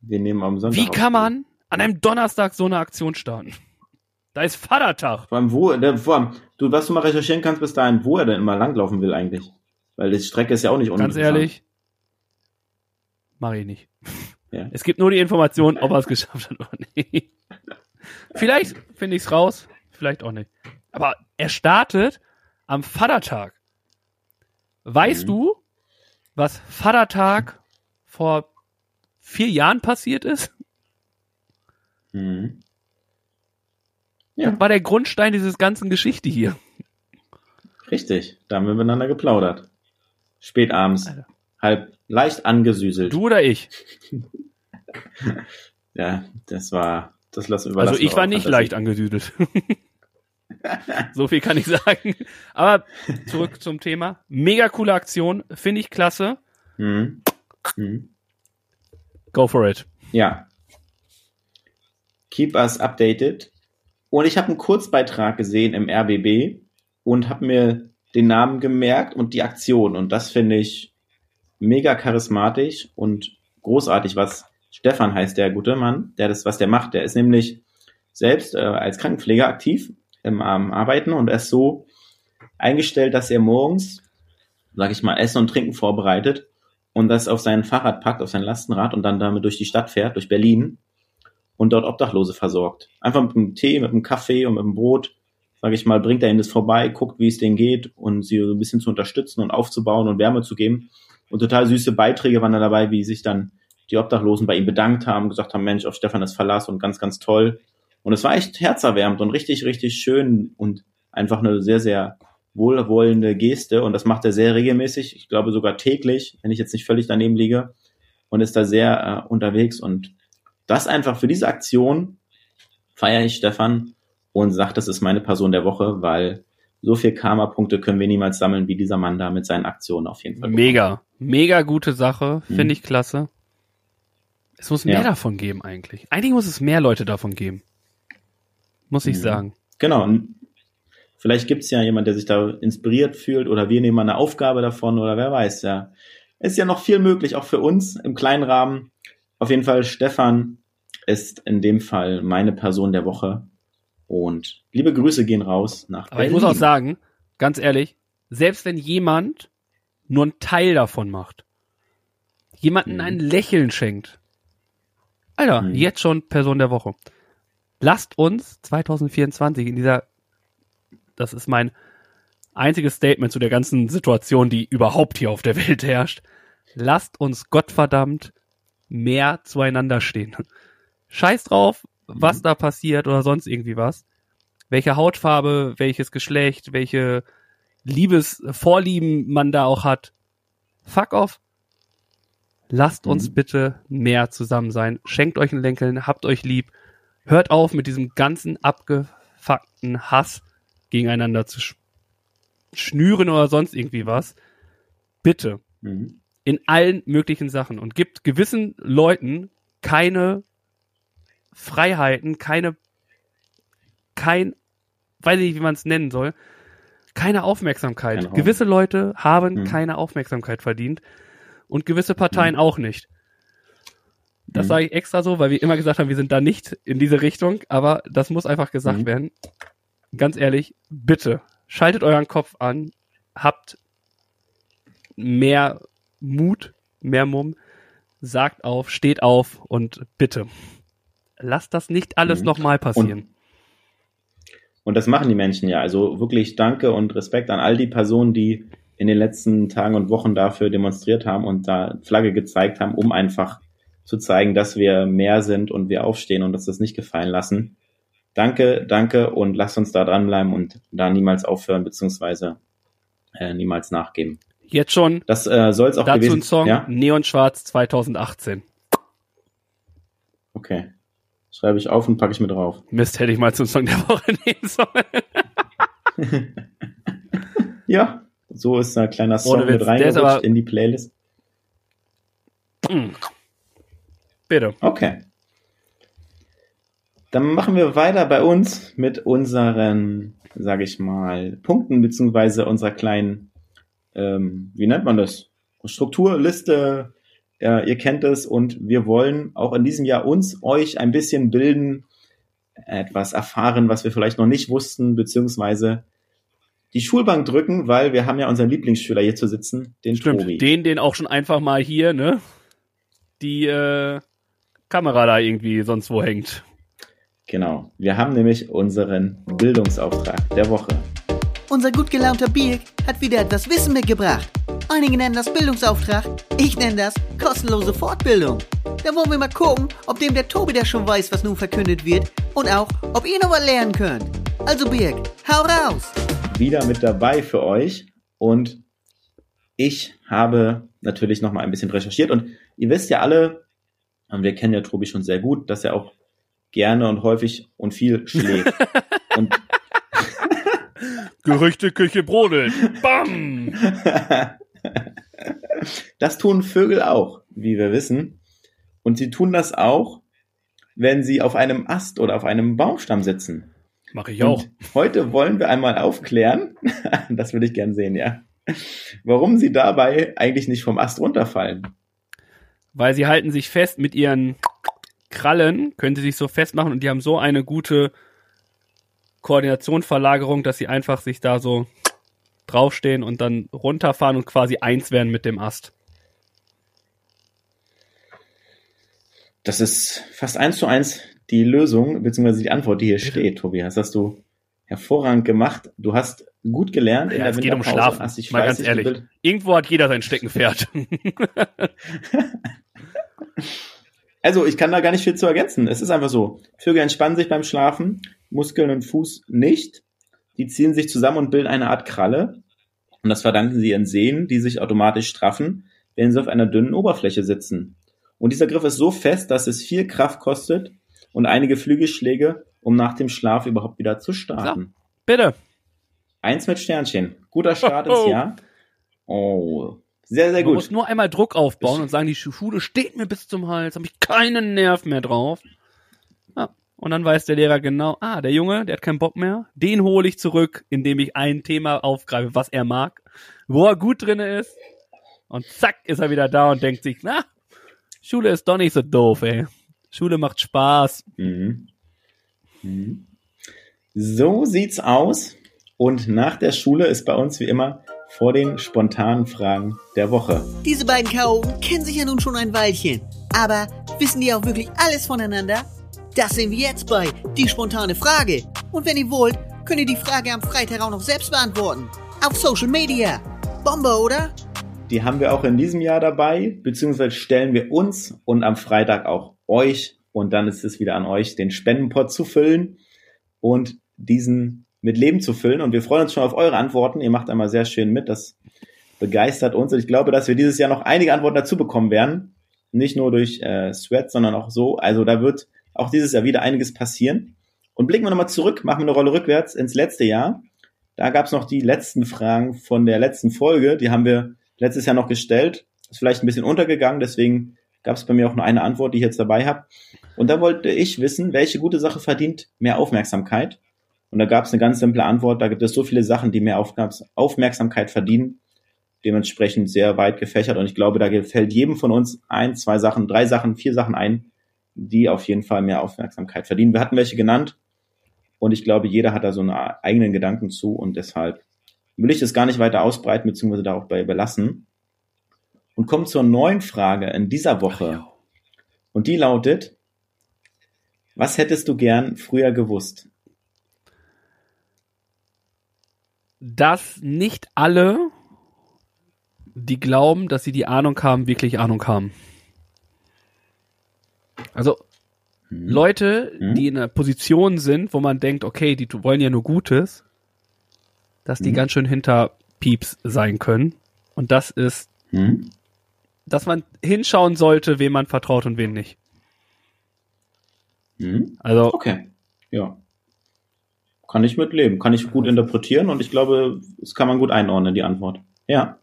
wir nehmen am Sonntag. Wie auf. kann man an einem Donnerstag so eine Aktion starten? Da ist Vatertag. Vor allem, wo, der, vor allem, du, was du mal recherchieren kannst bis dahin, wo er denn immer langlaufen will eigentlich. Weil die Strecke ist ja auch nicht Ganz uninteressant. ehrlich, mache ich nicht. [LAUGHS] Ja. Es gibt nur die Information, ob er es geschafft hat oder nicht. Vielleicht finde ich es raus, vielleicht auch nicht. Aber er startet am Vatertag. Weißt Mhm. du, was Vatertag vor vier Jahren passiert ist? Mhm. Ja, War der Grundstein dieses ganzen Geschichte hier. richtig. Da haben wir miteinander geplaudert. Spät abends. Alter. Halb leicht angesüßelt. Du oder ich? [LAUGHS] Ja, das war, das lassen wir Also ich war nicht leicht angedüdelt. [LAUGHS] so viel kann ich sagen. Aber zurück zum Thema. Mega coole Aktion, finde ich klasse. Mhm. Mhm. Go for it. Ja. Keep us updated. Und ich habe einen Kurzbeitrag gesehen im RBB und habe mir den Namen gemerkt und die Aktion. Und das finde ich mega charismatisch und großartig, was Stefan heißt, der gute Mann, der das, was der macht. Der ist nämlich selbst äh, als Krankenpfleger aktiv im am Arbeiten und er ist so eingestellt, dass er morgens, sag ich mal, Essen und Trinken vorbereitet und das auf sein Fahrrad packt, auf sein Lastenrad und dann damit durch die Stadt fährt, durch Berlin und dort Obdachlose versorgt. Einfach mit einem Tee, mit einem Kaffee und mit einem Brot, sage ich mal, bringt er ihnen das vorbei, guckt, wie es denen geht und sie so ein bisschen zu unterstützen und aufzubauen und Wärme zu geben. Und total süße Beiträge waren da dabei, wie sich dann die Obdachlosen bei ihm bedankt haben, gesagt haben, Mensch, auf Stefan ist Verlass und ganz, ganz toll. Und es war echt herzerwärmend und richtig, richtig schön und einfach eine sehr, sehr wohlwollende Geste. Und das macht er sehr regelmäßig, ich glaube sogar täglich, wenn ich jetzt nicht völlig daneben liege. Und ist da sehr äh, unterwegs. Und das einfach für diese Aktion feiere ich Stefan und sage, das ist meine Person der Woche, weil so viel Karma-Punkte können wir niemals sammeln, wie dieser Mann da mit seinen Aktionen auf jeden Fall. Mega. Mega gute Sache. Finde Mhm. ich klasse. Es muss mehr Ja. davon geben eigentlich. Eigentlich muss es mehr Leute davon geben. Muss ich Mhm. sagen. Genau. Vielleicht gibt es ja jemand, der sich da inspiriert fühlt oder wir nehmen mal eine Aufgabe davon oder wer weiß, ja. Es ist ja noch viel möglich, auch für uns im kleinen Rahmen. Auf jeden Fall, Stefan ist in dem Fall meine Person der Woche. Und liebe Grüße gehen raus nach Aber ich Berlin. muss auch sagen, ganz ehrlich, selbst wenn jemand nur einen Teil davon macht, jemanden Mhm. ein Lächeln schenkt, Alter, Mhm. jetzt schon Person der Woche. Lasst uns 2024 in dieser, das ist mein einziges Statement zu der ganzen Situation, die überhaupt hier auf der Welt herrscht. Lasst uns Gottverdammt mehr zueinander stehen. Scheiß drauf, was Mhm. da passiert oder sonst irgendwie was. Welche Hautfarbe, welches Geschlecht, welche Liebesvorlieben man da auch hat. Fuck off. Lasst uns Mhm. bitte mehr zusammen sein. Schenkt euch ein Lächeln, habt euch lieb. Hört auf mit diesem ganzen abgefuckten Hass gegeneinander zu sch schnüren oder sonst irgendwie was. Bitte Mhm. in allen möglichen Sachen und gibt gewissen Leuten keine Freiheiten, keine, kein, weiß ich nicht, wie man es nennen soll, keine Aufmerksamkeit. Kein Raum. gewisse Leute haben Mhm. keine Aufmerksamkeit verdient und gewisse Parteien auch nicht. Das Mhm. sage ich extra so, weil wir immer gesagt haben, wir sind da nicht in diese Richtung, aber das muss einfach gesagt Mhm. werden. Ganz ehrlich, bitte, schaltet euren Kopf an, habt mehr Mut, mehr Mumm, sagt auf, steht auf und bitte, lasst das nicht alles Mhm. nochmal passieren. Und das machen die Menschen ja. Also wirklich Danke und Respekt an all die Personen, die in den letzten Tagen und Wochen dafür demonstriert haben und da Flagge gezeigt haben, um einfach zu zeigen, dass wir mehr sind und wir aufstehen und uns das nicht gefallen lassen. Danke, danke und lasst uns da dranbleiben und da niemals aufhören beziehungsweise äh, niemals nachgeben. Jetzt schon Das äh, soll es auch dazu gewesen ein Song, Ja, Neon Schwarz 2018. okay. Schreibe ich auf und packe ich mit drauf. Mist, hätte ich mal zum Song der Woche [LAUGHS] nehmen sollen. [LAUGHS] Ja, so ist ein kleiner Song mit reingerutscht in die Playlist. Bitte. Okay. Dann machen wir weiter bei uns mit unseren, sage ich mal, Punkten beziehungsweise unserer kleinen, ähm, wie nennt man das? Strukturliste. Ja, ihr kennt es und wir wollen auch in diesem Jahr uns, euch ein bisschen bilden, etwas erfahren, was wir vielleicht noch nicht wussten, beziehungsweise die Schulbank drücken, weil wir haben ja unseren Lieblingsschüler hier zu sitzen, den Stimmt, Tobi. den, den auch schon einfach mal hier, ne? Die äh, Kamera da irgendwie sonst wo hängt. Genau. Wir haben nämlich unseren Bildungsauftrag der Woche. Unser gut gelaunter Birk hat wieder etwas Wissen mitgebracht. Einige nennen das Bildungsauftrag, ich nenne das kostenlose Fortbildung. Da wollen wir mal gucken, ob dem der Tobi der schon weiß, was nun verkündet wird und auch, ob ihr noch was lernen könnt. Also Birk, hau raus! Wieder mit dabei für euch und ich habe natürlich noch mal ein bisschen recherchiert und ihr wisst ja alle, und wir kennen ja Tobi schon sehr gut, dass er auch gerne und häufig und viel schläft. [LAUGHS] und Gerüchteküche brodelt. Bam! [LAUGHS] das tun Vögel auch, wie wir wissen. Und sie tun das auch, wenn sie auf einem Ast oder auf einem Baumstamm sitzen. Mache ich auch. Und heute wollen wir einmal aufklären, [LAUGHS] das würde ich gern sehen, ja, warum sie dabei eigentlich nicht vom Ast runterfallen. Weil sie halten sich fest mit ihren Krallen, können sie sich so festmachen und die haben so eine gute Koordination, Verlagerung, dass sie einfach sich da so draufstehen und dann runterfahren und quasi eins werden mit dem Ast. Das ist fast eins zu eins die Lösung, beziehungsweise die Antwort, die hier steht, Tobias. Das hast du hervorragend gemacht. Du hast gut gelernt Ja, es geht um Schlafen, hast dich mal ganz ehrlich. gebildet. Irgendwo hat jeder sein Steckenpferd. [LAUGHS] Also, ich kann da gar nicht viel zu ergänzen. Es ist einfach so. Vögel entspannen sich beim Schlafen, Muskeln und Fuß nicht. Die ziehen sich zusammen und bilden eine Art Kralle. Und das verdanken sie ihren Sehnen, die sich automatisch straffen, wenn sie auf einer dünnen Oberfläche sitzen. Und dieser Griff ist so fest, dass es viel Kraft kostet und einige Flügelschläge, um nach dem Schlaf überhaupt wieder zu starten. Bitte. Eins mit Sternchen. Guter Start Oh. ins Jahr. Oh, sehr, sehr gut. muss nur einmal Druck aufbauen und sagen, die Schule steht mir bis zum Hals, habe ich keinen Nerv mehr drauf. Und dann weiß der Lehrer genau, ah, der Junge, der hat keinen Bock mehr, den hole ich zurück, indem ich ein Thema aufgreife, was er mag, wo er gut drinne ist. Und zack, ist er wieder da und denkt sich, na, Schule ist doch nicht so doof, ey. Schule macht Spaß. Mhm. Mhm. So sieht's aus. Und nach der Schule ist bei uns wie immer vor den spontanen Fragen der Woche. Diese beiden Chaoten kennen sich ja nun schon ein Weilchen. Aber wissen die auch wirklich alles voneinander? Das sehen wir jetzt bei Die spontane Frage. Und wenn ihr wollt, könnt ihr die Frage am Freitag auch noch selbst beantworten. Auf Social Media. Bombe, oder? Die haben wir auch in diesem Jahr dabei, beziehungsweise stellen wir uns und am Freitag auch euch Und dann ist es wieder an euch, den Spendenpot zu füllen und diesen mit Leben zu füllen. Und wir freuen uns schon auf eure Antworten. Ihr macht einmal sehr schön mit. Das begeistert uns. Und ich glaube, dass wir dieses Jahr noch einige Antworten dazu bekommen werden. Nicht nur durch äh, Sweat, sondern auch so. Also da wird auch dieses Jahr wieder einiges passieren. Und blicken wir nochmal zurück, machen wir eine Rolle rückwärts ins letzte Jahr. Da gab es noch die letzten Fragen von der letzten Folge. Die haben wir letztes Jahr noch gestellt. Ist vielleicht ein bisschen untergegangen, deswegen gab es bei mir auch nur eine Antwort, die ich jetzt dabei habe. Und da wollte ich wissen, welche gute Sache verdient mehr Aufmerksamkeit? Und da gab es eine ganz simple Antwort. Da gibt es so viele Sachen, die mehr Aufmerksamkeit verdienen. Dementsprechend sehr weit gefächert. Und ich glaube, da gefällt jedem von uns ein, zwei Sachen, drei Sachen, vier Sachen ein, die auf jeden Fall mehr Aufmerksamkeit verdienen. Wir hatten welche genannt. Und ich glaube, jeder hat da so einen eigenen Gedanken zu. Und deshalb will ich das gar nicht weiter ausbreiten, beziehungsweise darauf bei belassen. Und kommen zur neuen Frage in dieser Woche. Und die lautet, was hättest du gern früher gewusst? Dass nicht alle, die glauben, dass sie die Ahnung haben, wirklich Ahnung haben. Also Hm. Leute, Hm? die in einer Position sind, wo man denkt, okay, die wollen ja nur Gutes, dass die Hm. ganz schön hinter Pieps sein können. Und das ist, Hm? dass man hinschauen sollte, wem man vertraut und wen nicht. Hm? Also, Okay, ja. Kann ich mitleben, kann ich gut interpretieren und ich glaube, das kann man gut einordnen, die Antwort. Ja,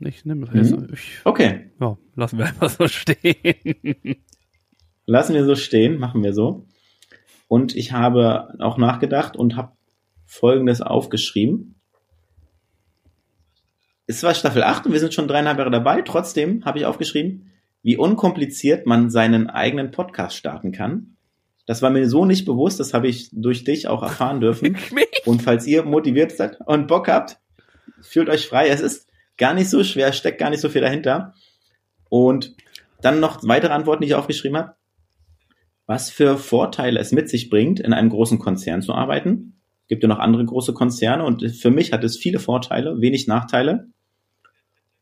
ich nehme das Mhm. jetzt. Ich, okay. ja, lassen wir einfach so stehen. [LAUGHS] Lassen wir so stehen, machen wir so. Und ich habe auch nachgedacht und habe Folgendes aufgeschrieben. Es war Staffel 8 und wir sind schon dreieinhalb Jahre dabei. Trotzdem habe ich aufgeschrieben, wie unkompliziert man seinen eigenen Podcast starten kann. Das war mir so nicht bewusst, das habe ich durch dich auch erfahren dürfen. [LAUGHS] Und falls ihr motiviert seid und Bock habt, fühlt euch frei. Es ist gar nicht so schwer, steckt gar nicht so viel dahinter. Und dann noch weitere Antworten, die ich aufgeschrieben habe. Was für Vorteile es mit sich bringt, in einem großen Konzern zu arbeiten. Gibt ja noch andere große Konzerne und für mich hat es viele Vorteile, wenig Nachteile.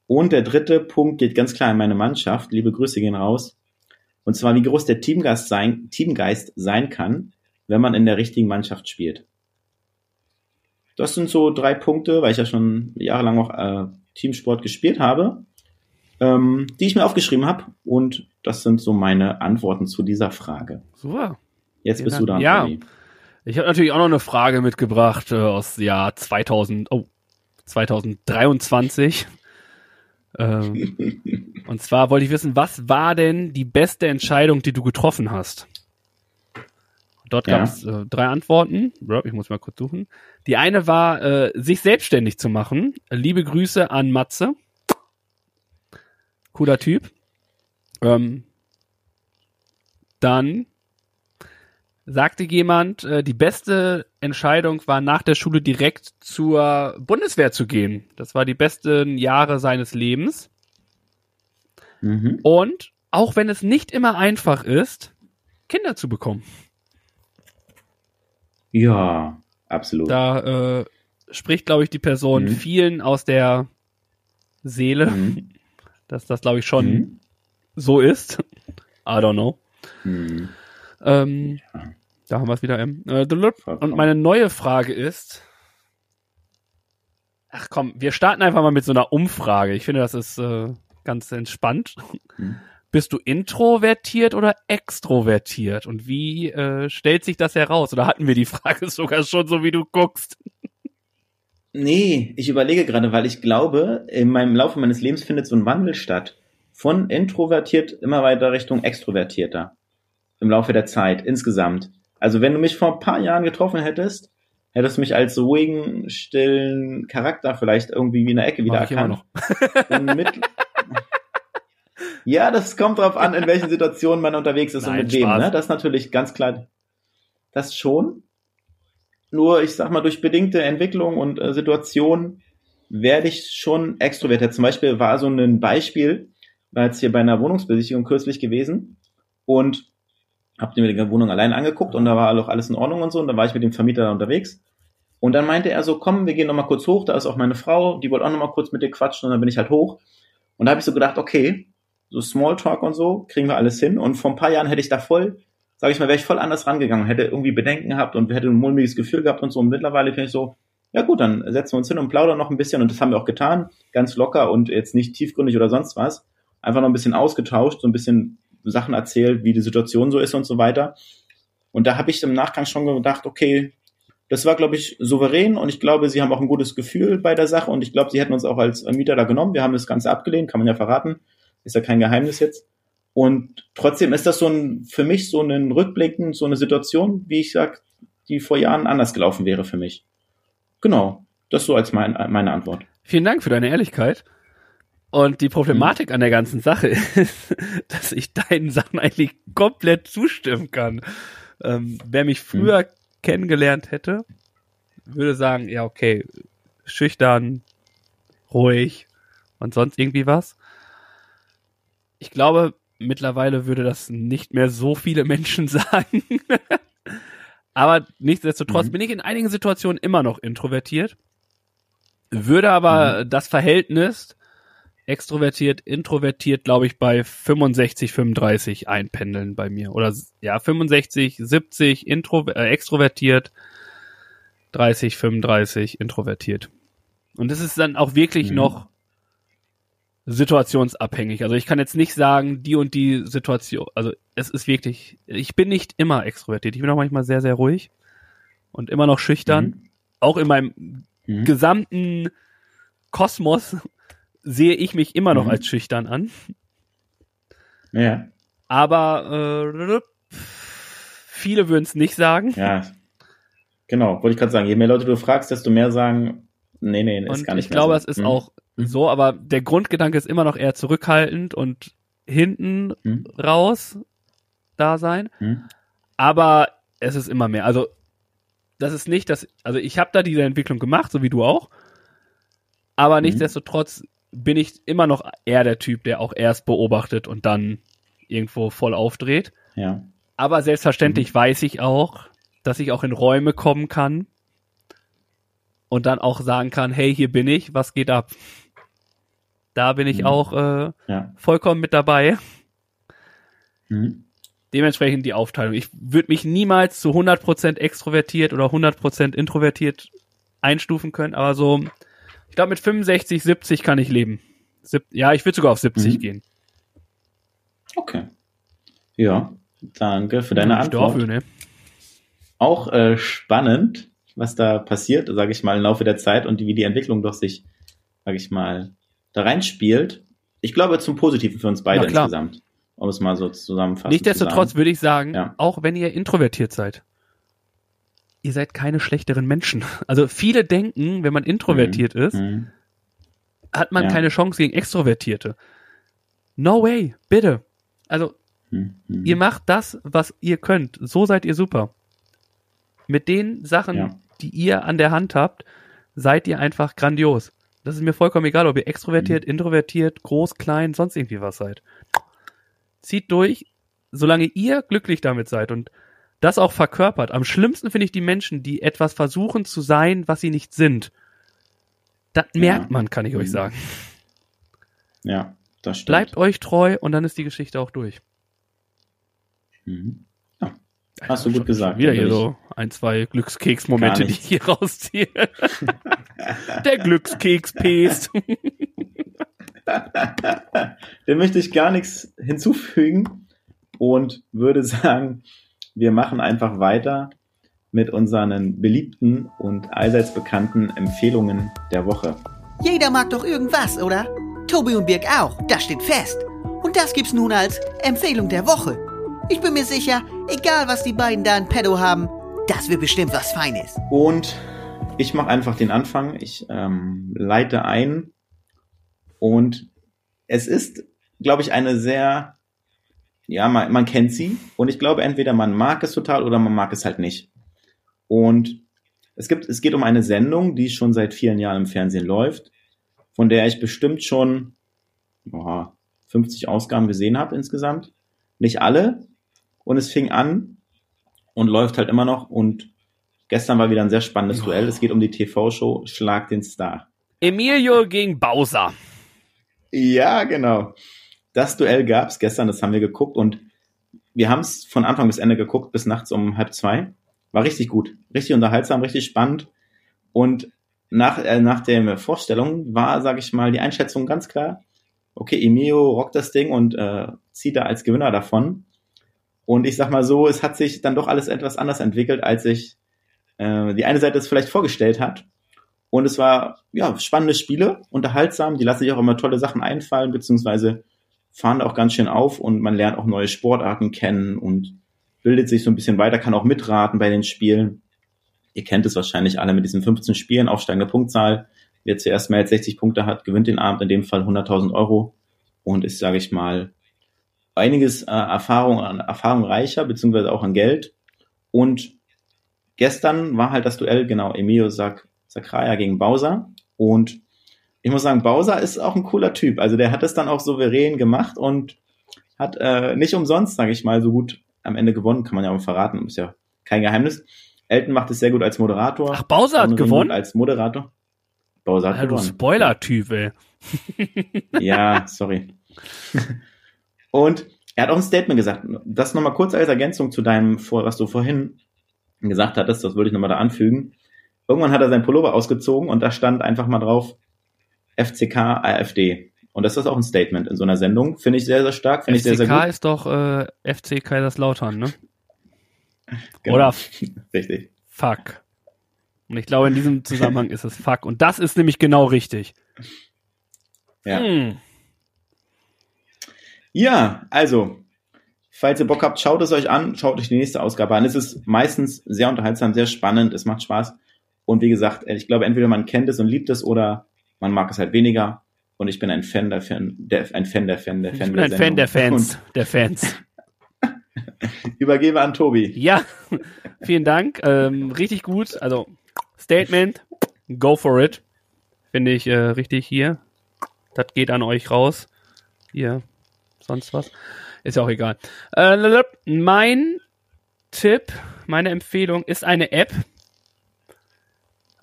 Und der dritte Punkt geht ganz klar in meine Mannschaft. Liebe Grüße gehen raus. Und zwar, wie groß der Teamgeist sein, Teamgeist sein kann, wenn man in der richtigen Mannschaft spielt. Das sind so drei Punkte, weil ich ja schon jahrelang auch äh, Teamsport gespielt habe, ähm, die ich mir aufgeschrieben habe. Und das sind so meine Antworten zu dieser Frage. Super. Jetzt Vielen bist du dran, Ja. Tobi. Ich habe natürlich auch noch eine Frage mitgebracht äh, aus Jahr 2000, oh, 2023. Ähm, [LAUGHS] und zwar wollte ich wissen, was war denn die beste Entscheidung, die du getroffen hast? Dort Ja. gab es äh, drei Antworten. Ich muss mal kurz suchen. Die eine war, äh, sich selbstständig zu machen. Liebe Grüße an Matze. Cooler Typ. Ähm, dann sagte jemand, äh, die beste Entscheidung war nach der Schule direkt zur Bundeswehr zu gehen. Das war die besten Jahre seines Lebens. Mhm. Und auch wenn es nicht immer einfach ist, Kinder zu bekommen. Ja, absolut. Da äh, spricht, glaube ich, die Person Mhm. vielen aus der Seele, Mhm. Dass das, glaube ich, schon Mhm. so ist. [LAUGHS] I don't know. Mhm. Ähm, Ja. Da haben wir es wieder. Ähm, äh, und meine neue Frage ist. Ach komm, wir starten einfach mal mit so einer Umfrage. Ich finde, das ist äh, ganz entspannt. Mhm. Bist du introvertiert oder extrovertiert? Und wie äh, stellt sich das heraus? Oder hatten wir die Frage [LAUGHS] sogar schon, so wie du guckst? Nee, ich überlege gerade, weil ich glaube, in meinem Laufe meines Lebens findet so ein Wandel statt. Von introvertiert immer weiter Richtung extrovertierter. Im Laufe der Zeit, insgesamt. Also wenn du mich vor ein paar Jahren getroffen hättest, hättest du mich als ruhigen, stillen Charakter vielleicht irgendwie wie in der Ecke wieder erkannt. ja, das kommt drauf an, in welchen Situationen man unterwegs ist Nein, und mit wem. Spaß. Ne? Das ist natürlich ganz klar. Das schon. Nur, ich sag mal, durch bedingte Entwicklung und äh, Situationen werde ich schon extrovertiert. Zum Beispiel war so ein Beispiel, war jetzt hier bei einer Wohnungsbesichtigung kürzlich gewesen und hab mir die Wohnung allein angeguckt und da war auch alles in Ordnung und so und dann war ich mit dem Vermieter da unterwegs und dann meinte er so, komm, wir gehen noch mal kurz hoch, da ist auch meine Frau, die wollte auch noch mal kurz mit dir quatschen und dann bin ich halt hoch und da habe ich so gedacht, okay, so Smalltalk und so, kriegen wir alles hin. Und vor ein paar Jahren hätte ich da voll, sage ich mal, wäre ich voll anders rangegangen, hätte irgendwie Bedenken gehabt und hätte ein mulmiges Gefühl gehabt und so. Und mittlerweile bin ich so, ja gut, dann setzen wir uns hin und plaudern noch ein bisschen und das haben wir auch getan, ganz locker und jetzt nicht tiefgründig oder sonst was. Einfach noch ein bisschen ausgetauscht, so ein bisschen Sachen erzählt, wie die Situation so ist und so weiter. Und da habe ich im Nachgang schon gedacht, okay, das war, glaube ich, souverän und ich glaube, sie haben auch ein gutes Gefühl bei der Sache und ich glaube, sie hätten uns auch als Mieter da genommen. Wir haben das Ganze abgelehnt, kann man ja verraten. Ist ja kein Geheimnis jetzt. Und trotzdem ist das so ein, für mich so ein Rückblicken, so eine Situation, wie ich sag, die vor Jahren anders gelaufen wäre für mich. Genau. Das so als mein, meine Antwort. Vielen Dank für deine Ehrlichkeit. Und die Problematik an der ganzen Sache [LAUGHS] ist, dass ich deinen Sachen eigentlich komplett zustimmen kann. Ähm, wer mich früher hm. kennengelernt hätte, würde sagen, ja, okay, schüchtern, ruhig und sonst irgendwie was. Ich glaube, mittlerweile würde das nicht mehr so viele Menschen [LAUGHS] sagen. aber nichtsdestotrotz mhm. bin ich in einigen Situationen immer noch introvertiert. Würde aber mhm. das Verhältnis extrovertiert, introvertiert, glaube ich, bei 65, 35 einpendeln bei mir. Oder ja, 65, 70 intro, äh, extrovertiert, 30, 35 introvertiert. Und das ist dann auch wirklich mhm. noch situationsabhängig. Also ich kann jetzt nicht sagen, die und die Situation, also es ist wirklich, ich bin nicht immer extrovertiert. Ich bin auch manchmal sehr, sehr ruhig und immer noch schüchtern. Mhm. Auch in meinem mhm. gesamten Kosmos sehe ich mich immer noch mhm. als schüchtern an. Ja. Aber äh, viele würden es nicht sagen. Ja. Genau, wollte ich gerade sagen, je mehr Leute du fragst, desto mehr sagen, nee, nee, ist und gar nicht ich glaube, so. es ist mhm. auch mhm. so, aber der Grundgedanke ist immer noch eher zurückhaltend und hinten mhm. raus da sein. Mhm. Aber es ist immer mehr. Also das ist nicht, dass, also ich habe da diese Entwicklung gemacht, so wie du auch. Aber mhm. nichtsdestotrotz bin ich immer noch eher der Typ, der auch erst beobachtet und dann irgendwo voll aufdreht. Ja. Aber selbstverständlich mhm. weiß ich auch, dass ich auch in Räume kommen kann und dann auch sagen kann, hey, hier bin ich, was geht ab? Da bin ich mhm. auch äh, ja. vollkommen mit dabei. Mhm. Dementsprechend die Aufteilung. Ich würde mich niemals zu 100% extrovertiert oder 100% introvertiert einstufen können, aber so ich glaube, mit 65, 70 kann ich leben. Sieb ja, ich würde sogar auf 70 mhm. gehen. Okay. Ja, danke für deine Antwort. Dafür, ne? Auch äh, spannend, was da passiert, sage ich mal, im Laufe der Zeit und wie die Entwicklung doch sich, sage ich mal, da reinspielt. Ich glaube zum Positiven für uns beide insgesamt, um es mal so zusammenfassen. Nichtsdestotrotz würde ich sagen, ja. auch wenn ihr introvertiert seid, ihr seid keine schlechteren Menschen. [LAUGHS] Also viele denken, wenn man introvertiert mhm. ist, mhm. hat man ja. keine Chance gegen Extrovertierte. No way, bitte. Also, mhm. ihr macht das, was ihr könnt. So seid ihr super. Mit den Sachen, ja. die ihr an der Hand habt, seid ihr einfach grandios. Das ist mir vollkommen egal, ob ihr extrovertiert, mhm. introvertiert, groß, klein, sonst irgendwie was seid. Zieht durch, solange ihr glücklich damit seid und das auch verkörpert. Am schlimmsten finde ich die Menschen, die etwas versuchen zu sein, was sie nicht sind. Das ja. merkt man, kann ich euch mhm. sagen. Ja, das stimmt. Bleibt euch treu und dann ist die Geschichte auch durch. Mhm. Hast du gut gesagt. Wieder hier so ein, zwei Glückskeks-Momente, die ich hier rausziehe. [LAUGHS] Der Glückskeks-Pest. [LAUGHS] Dem möchte ich gar nichts hinzufügen und würde sagen, wir machen einfach weiter mit unseren beliebten und allseits bekannten Empfehlungen der Woche. Jeder mag doch irgendwas, oder? Tobi und Birg auch, das steht fest. Und das gibt's nun als Empfehlung der Woche. Ich bin mir sicher, egal was die beiden da in Pedo haben, das wird bestimmt was Feines. Und ich mache einfach den Anfang. Ich ähm, leite ein. Und es ist, glaube ich, eine sehr ja, man, man kennt sie und ich glaube, entweder man mag es total oder man mag es halt nicht. Und es gibt, es geht um eine Sendung, die schon seit vielen Jahren im Fernsehen läuft, von der ich bestimmt schon boah, 50 Ausgaben gesehen habe insgesamt. Nicht alle. Und es fing an und läuft halt immer noch. Und gestern war wieder ein sehr spannendes oh. Duell. Es geht um die TV-Show Schlag den Star. Emilio gegen Bowser. Ja, genau. das Duell gab's gestern, das haben wir geguckt und wir haben es von Anfang bis Ende geguckt, bis nachts um halb zwei. War richtig gut, richtig unterhaltsam, richtig spannend. Und nach, äh, nach der Vorstellung war, sage ich mal, die Einschätzung ganz klar. Okay, Emio rockt das Ding und äh, zieht da als Gewinner davon. Und ich sag mal so, es hat sich dann doch alles etwas anders entwickelt, als sich äh, die eine Seite es vielleicht vorgestellt hat. Und es war ja spannende Spiele, unterhaltsam. Die lassen sich auch immer tolle Sachen einfallen, beziehungsweise fahren auch ganz schön auf und man lernt auch neue Sportarten kennen und bildet sich so ein bisschen weiter, kann auch mitraten bei den Spielen. Ihr kennt es wahrscheinlich alle mit diesen 15 Spielen, aufsteigende Punktzahl. Wer zuerst mehr als 60 Punkte hat, gewinnt den Abend, in dem Fall 100.000 Euro und ist, sage ich mal, einiges äh, Erfahrung an Erfahrung reicher, beziehungsweise auch an Geld. Und gestern war halt das Duell, genau, Emilio Sak Sakraya gegen Bowser. Und ich muss sagen, Bowser ist auch ein cooler Typ. Also der hat es dann auch souverän gemacht und hat äh, nicht umsonst, sage ich mal, so gut am Ende gewonnen, kann man ja auch verraten, ist ja kein Geheimnis. Elton macht es sehr gut als Moderator. Ach, Bowser hat gewonnen? Als Moderator. Bowser hat ja, gewonnen. Du Spoiler-Typ, ey. ja, [LAUGHS] sorry. Und er hat auch ein Statement gesagt. Das nochmal kurz als Ergänzung zu deinem, was du vorhin gesagt hattest, das würde ich nochmal da anfügen. Irgendwann hat er sein Pullover ausgezogen und da stand einfach mal drauf, FCK AfD. Und das ist auch ein Statement in so einer Sendung. Finde ich sehr, sehr stark. Finde ich sehr, sehr gut. FCK ist doch äh, FC Kaiserslautern, ne? Genau. Oder [LAUGHS] richtig. Fuck. Und ich glaube, in diesem Zusammenhang [LAUGHS] ist es Fuck. Und das ist nämlich genau richtig. Ja. Hm. Ja, also, falls ihr Bock habt, schaut es euch an, schaut euch die nächste Ausgabe an. Es ist meistens sehr unterhaltsam, sehr spannend, es macht Spaß. Und wie gesagt, ich glaube, entweder man kennt es und liebt es oder man mag es halt weniger. Und ich bin ein Fan der Fan, der, ein Fan der Fan der Fan. Ich bin ein Fan der Fans, und [LAUGHS] der Fans. [LAUGHS] Übergebe an Tobi. Ja, [LAUGHS] vielen Dank. Ähm, richtig gut. Also Statement, go for it. Finde ich äh, richtig hier. Das geht an euch raus. Hier, sonst was. Ist ja auch egal. Äh, mein Tipp, meine Empfehlung ist eine App,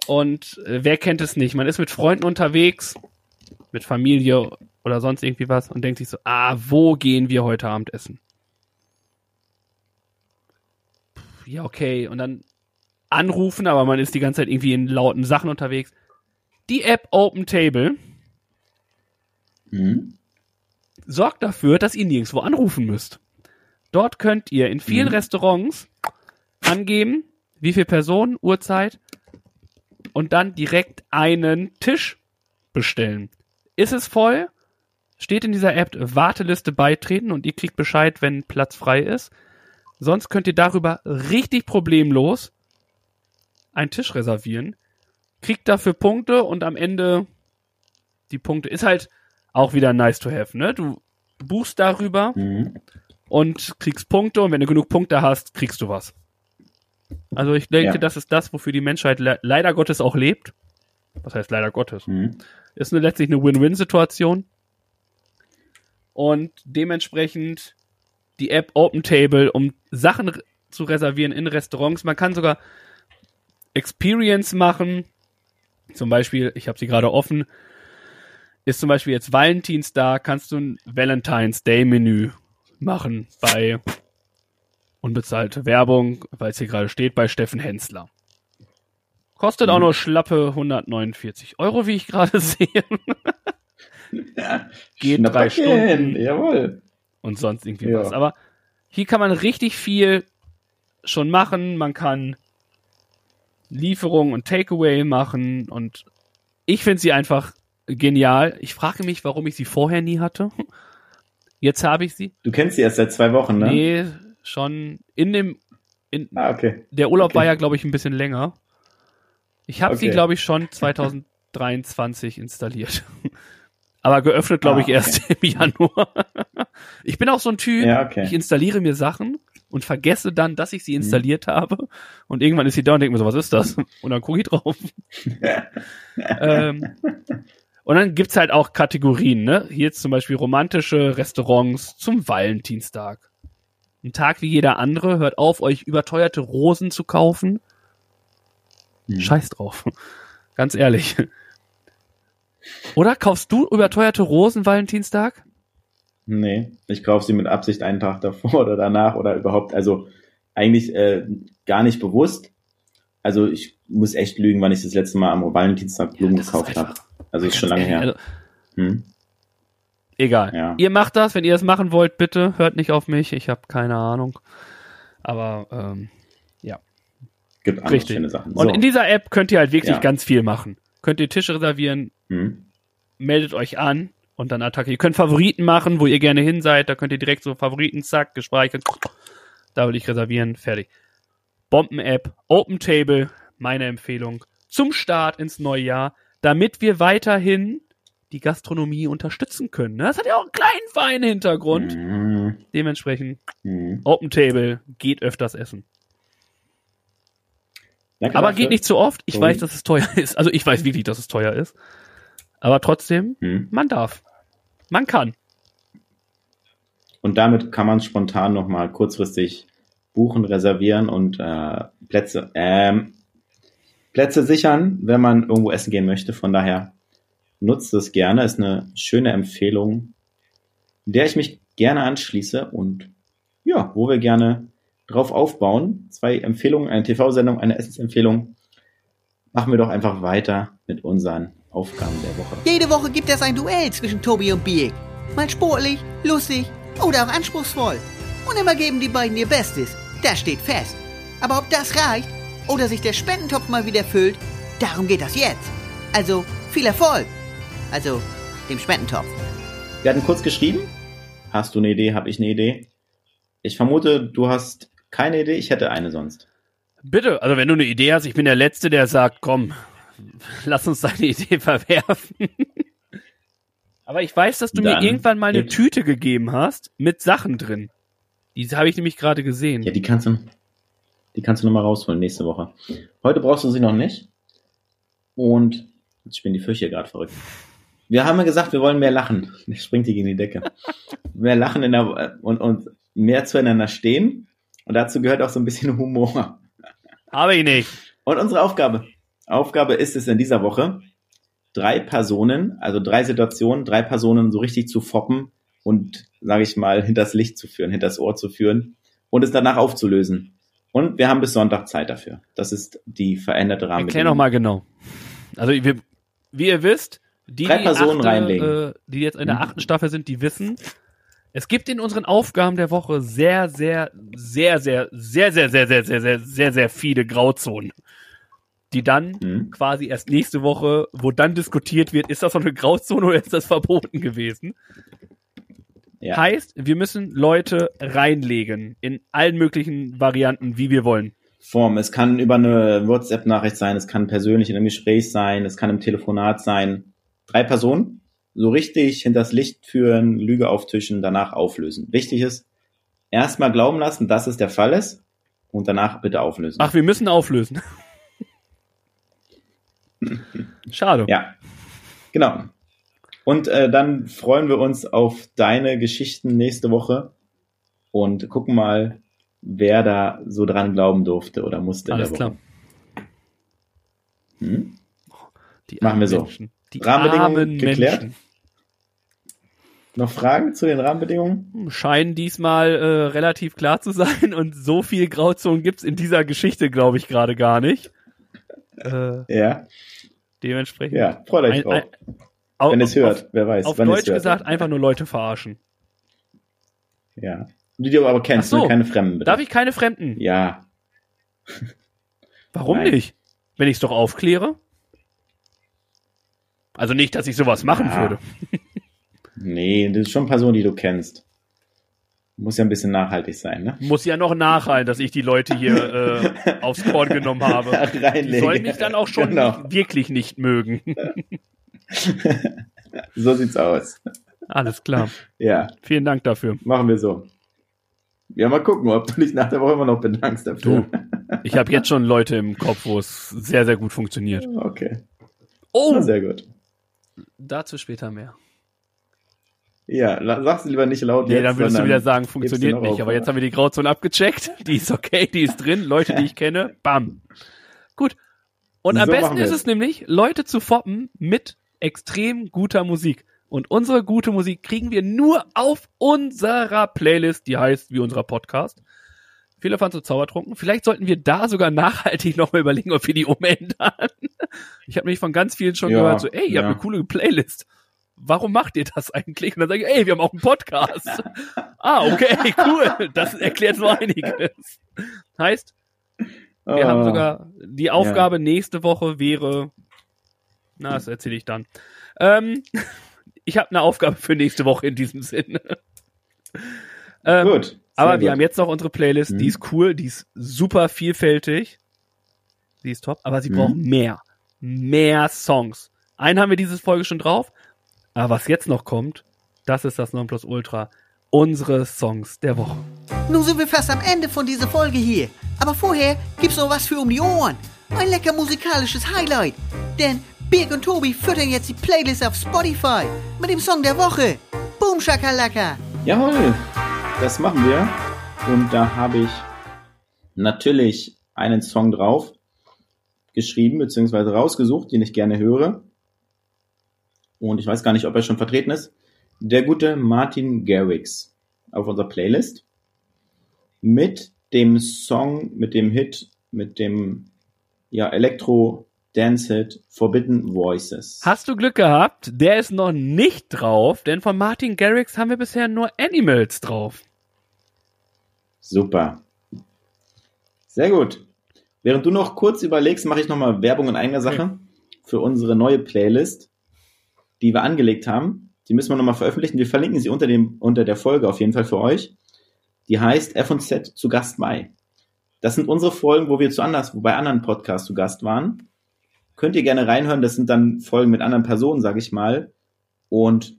und äh, wer kennt es nicht? Man ist mit Freunden unterwegs, mit Familie oder sonst irgendwie was und denkt sich so, ah, wo gehen wir heute Abend essen? Ja, okay. Und dann anrufen, aber man ist die ganze Zeit irgendwie in lauten Sachen unterwegs. Die App Open Table mhm. Sorgt dafür, dass ihr nirgendwo anrufen müsst. Dort könnt ihr in vielen mhm. Restaurants angeben, wie viele Personen, Uhrzeit und dann direkt einen Tisch bestellen. Ist es voll? Steht in dieser App Warteliste beitreten und ihr kriegt Bescheid, wenn Platz frei ist. Sonst könnt ihr darüber richtig problemlos einen Tisch reservieren. Kriegt dafür Punkte und am Ende die Punkte ist halt auch wieder nice to have, ne? Du buchst darüber mhm. und kriegst Punkte und wenn du genug Punkte hast, kriegst du was. Also ich denke, ja. das ist das, wofür die Menschheit le leider Gottes auch lebt. Was heißt leider Gottes? Mhm. Ist eine, letztlich eine Win-Win-Situation. Und dementsprechend die App Open Table, um Sachen zu reservieren in Restaurants. Man kann sogar Experience machen. Zum Beispiel, ich habe sie gerade offen, ist zum Beispiel jetzt Valentinstag, kannst du ein Valentine's Day Menü machen bei Unbezahlte Werbung, weil es hier gerade steht, bei Steffen Hensler. Kostet mhm. auch nur schlappe 149 Euro, wie ich gerade [LAUGHS] sehe. ja, Geht drei Stunden. Jawohl. Und sonst irgendwie ja. was. Aber hier kann man richtig viel schon machen. Man kann Lieferung und Takeaway machen und ich finde sie einfach genial. Ich frage mich, warum ich sie vorher nie hatte. Jetzt habe ich sie. Du kennst sie erst seit zwei Wochen, ne? Nee, schon in dem. In, ah, okay. Der Urlaub okay. war ja, glaube ich, ein bisschen länger. Ich habe okay. sie, glaube ich, schon 2023 installiert. [LAUGHS] Aber geöffnet, glaube ah, ich, erst [LAUGHS] im Januar. ich bin auch so ein Typ, ja, okay. ich installiere mir Sachen und vergesse dann, dass ich sie mhm. installiert mhm. habe. Und irgendwann ist sie da und denke mir so, was ist das? Und dann gucke ich drauf. [LAUGHS] ähm, und dann gibt's halt auch Kategorien, ne? Hier jetzt zum Beispiel romantische Restaurants zum Valentinstag. Ein Tag wie jeder andere, hört auf, euch überteuerte Rosen zu kaufen. Hm. Scheiß drauf. [LAUGHS] Ganz ehrlich. Oder kaufst du überteuerte Rosen Valentinstag? Nee, ich kaufe sie mit Absicht einen Tag davor [LAUGHS] oder danach oder überhaupt, also eigentlich äh, gar nicht bewusst. Also ich muss echt lügen, wann ich das letzte Mal am Valentinstag Blumen ist gekauft habe. Also ist schon lange her. Also, Hm? egal. Ja. Ihr macht das, wenn ihr es machen wollt, bitte. Hört nicht auf mich. Ich habe keine Ahnung. Aber ähm, Gibt andere richtig. schöne Sachen. Und So. in dieser App könnt ihr halt wirklich Ja. ganz viel machen. Könnt ihr Tische reservieren, hm? meldet euch an und dann Attacke. Ihr könnt Favoriten machen, wo ihr gerne hin seid. Da könnt ihr direkt so Favoriten, zack, gespeichert. Da will ich reservieren, fertig. Bomben-App, Open Table, meine Empfehlung. Zum Start ins neue Jahr, damit wir weiterhin die Gastronomie unterstützen können. Das hat ja auch einen kleinen feinen Hintergrund. Hm, Dementsprechend hm. Open Table, geht öfters essen. Danke Aber dafür. geht nicht zu oft. Ich Sorry. weiß, dass es teuer [LAUGHS] ist. Also ich weiß wirklich, dass es teuer ist. Aber trotzdem, Hm. man darf. Man kann. Und damit kann man spontan nochmal kurzfristig buchen, reservieren und äh, Plätze, ähm, Plätze sichern, wenn man irgendwo essen gehen möchte. Von daher nutzt es gerne. Ist eine schöne Empfehlung, der ich mich gerne anschließe und ja, wo wir gerne drauf aufbauen. Zwei Empfehlungen, eine TV-Sendung, eine Essensempfehlung. Machen wir doch einfach weiter mit unseren Aufgaben der Woche. Jede Woche gibt es ein Duell zwischen Tobi und Biek. Mal sportlich, lustig oder auch anspruchsvoll. Und immer geben die beiden ihr Bestes. Das steht fest. Aber ob das reicht oder sich der Spendentopf mal wieder füllt, darum geht das jetzt. Also viel Erfolg. Also dem Spendentopf. Wir hatten kurz geschrieben. Hast du eine Idee? Habe ich eine Idee? Ich vermute, du hast keine Idee. Ich hätte eine sonst. Bitte, also wenn du eine Idee hast, ich bin der Letzte, der sagt, komm, lass uns deine [LAUGHS] Idee verwerfen. Aber ich weiß, dass du Dann mir irgendwann mal eine Tüte gegeben hast mit Sachen drin. Die habe ich nämlich gerade gesehen. Ja, die kannst du, die kannst du noch mal rausholen nächste Woche. Heute brauchst du sie noch nicht. Und jetzt spielen die Fische gerade verrückt. Wir haben ja gesagt, wir wollen mehr lachen. [LAUGHS] Jetzt springt die gegen die Decke. mehr lachen in der, und, und mehr zueinander stehen. Und dazu gehört auch so ein bisschen [LAUGHS] Humor. Habe ich nicht. Und unsere Aufgabe. Aufgabe ist es in dieser Woche, drei Personen, also drei Situationen, drei Personen so richtig zu foppen und, sage ich mal, hinters Licht zu führen, hinters Ohr zu führen und es danach aufzulösen. Und wir haben bis Sonntag Zeit dafür. Das ist die veränderte Erklär Rahmenbedingung. noch mal genau. Also wir, wie ihr wisst, die, Drei die, Personen achte, reinlegen. Äh, die jetzt in der Mhm. achten Staffel sind, die wissen, es gibt in unseren Aufgaben der Woche sehr, sehr, sehr, sehr, sehr, sehr, sehr, sehr, sehr, sehr, sehr, sehr viele Grauzonen, die dann Mhm. quasi erst nächste Woche, wo dann diskutiert wird, ist das noch eine Grauzone oder ist das verboten gewesen? Ja. Heißt, wir müssen Leute reinlegen in allen möglichen Varianten, wie wir wollen. Form. Es kann über eine WhatsApp-Nachricht sein, es kann persönlich in einem Gespräch sein, es kann im Telefonat sein. Drei Personen, so richtig hinters Licht führen, Lüge auftischen, danach auflösen. Wichtig ist, erstmal glauben lassen, dass es der Fall ist und danach bitte auflösen. Ach, wir müssen auflösen. [LAUGHS] Schade. Ja, genau. Und äh, dann freuen wir uns auf deine Geschichten nächste Woche und gucken mal, wer da so dran glauben durfte oder musste. Alles der klar. Hm? Die Machen wir so. Menschen. Die Rahmenbedingungen geklärt? Menschen Noch Fragen zu den Rahmenbedingungen? scheinen diesmal äh, relativ klar zu sein [LAUGHS] und so viel Grauzonen gibt's in dieser Geschichte, glaube ich, gerade gar nicht. Äh, Ja, dementsprechend. ja, freut euch Ein- drauf. ein- wenn es hört, wer weiß. Auf, auf Deutsch gesagt, einfach nur Leute verarschen. Ja. Die du aber kennst, Ach so. ne? keine Fremden, bitte. Darf ich keine Fremden? Ja, [LAUGHS] Warum Nein. nicht? Wenn ich es doch aufkläre? Also nicht, dass ich sowas machen Ja. würde. [LAUGHS] nee, das ist schon Person, die du kennst. Muss ja ein bisschen nachhaltig sein, ne? Muss ja noch nachhalten, dass ich die Leute hier [LAUGHS] äh, aufs Korn genommen habe. Die Reinlegen. sollen mich dann auch schon Genau. nicht, wirklich nicht mögen. [LAUGHS] So sieht's aus. Alles klar. Ja, Vielen Dank dafür. machen wir so. Ja, mal gucken, ob du dich nach der Woche immer noch bedankst dafür. Ich habe jetzt schon Leute im Kopf, wo es sehr, sehr gut funktioniert. Okay. Oh, Na, sehr gut. dazu später mehr. Ja, la- sag's lieber nicht laut Nee, jetzt, dann würdest du wieder sagen, funktioniert du nicht. auf, Aber jetzt haben wir die Grauzone abgecheckt. [LAUGHS] Die ist okay, die ist drin. Leute, die ich kenne, bam. Gut. Und am So besten machen wir ist es nämlich, Leute zu foppen mit extrem guter Musik. Und unsere gute Musik kriegen wir nur auf unserer Playlist, die heißt wie unserer Podcast. Viele fanden so zaubertrunken. Vielleicht sollten wir da sogar nachhaltig [LAUGHS] nochmal überlegen, ob wir die umändern. Ich habe mich von ganz vielen schon Ja, gehört, so, ey, ihr ja. habt eine coole Playlist. Warum macht ihr das eigentlich? Und dann sage ich, ey, wir haben auch einen Podcast. [LAUGHS] ah, okay, cool. Das erklärt so einiges. Heißt, wir Ah. haben sogar die Aufgabe nächste Woche wäre, na, das erzähle ich dann. Ähm, [LAUGHS] ich habe eine Aufgabe für nächste Woche in diesem Sinne. [LAUGHS] Ähm, Gut. aber wir gut. haben jetzt noch unsere Playlist, die Mhm. ist cool, die ist super vielfältig. Die ist top, aber sie Mhm. braucht mehr. Mehr Songs. Einen haben wir diese Folge schon drauf, aber was jetzt noch kommt, das ist das Nonplusultra. Unsere Songs der Woche. Nun sind wir fast am Ende von dieser Folge hier. Aber vorher gibt's noch was für um die Ohren. Ein lecker musikalisches Highlight. Denn Birg und Tobi füttern jetzt die Playlist auf Spotify mit dem Song der Woche. Boom Shakalaka. Jawohl, das machen wir. Und da habe ich natürlich einen Song drauf geschrieben bzw. rausgesucht, den ich gerne höre. Und ich weiß gar nicht, ob er schon vertreten ist. Der gute Martin Garrix auf unserer Playlist mit dem Song, mit dem Hit, mit dem ja, Elektro Dance Hit Forbidden Voices. Hast du Glück gehabt? Der ist noch nicht drauf, denn von Martin Garrix haben wir bisher nur Animals drauf. Super. Sehr gut. Während du noch kurz überlegst, mache ich nochmal Werbung in eigener Sache für unsere neue Playlist, die wir angelegt haben. Die müssen wir nochmal veröffentlichen. Wir verlinken sie unter, dem, unter der Folge auf jeden Fall für euch. Die heißt F&Z zu Gast bei. Das sind unsere Folgen, wo wir zu anders, wo bei anderen Podcasts zu Gast waren. Könnt ihr gerne reinhören. Das sind dann Folgen mit anderen Personen, sage ich mal. Und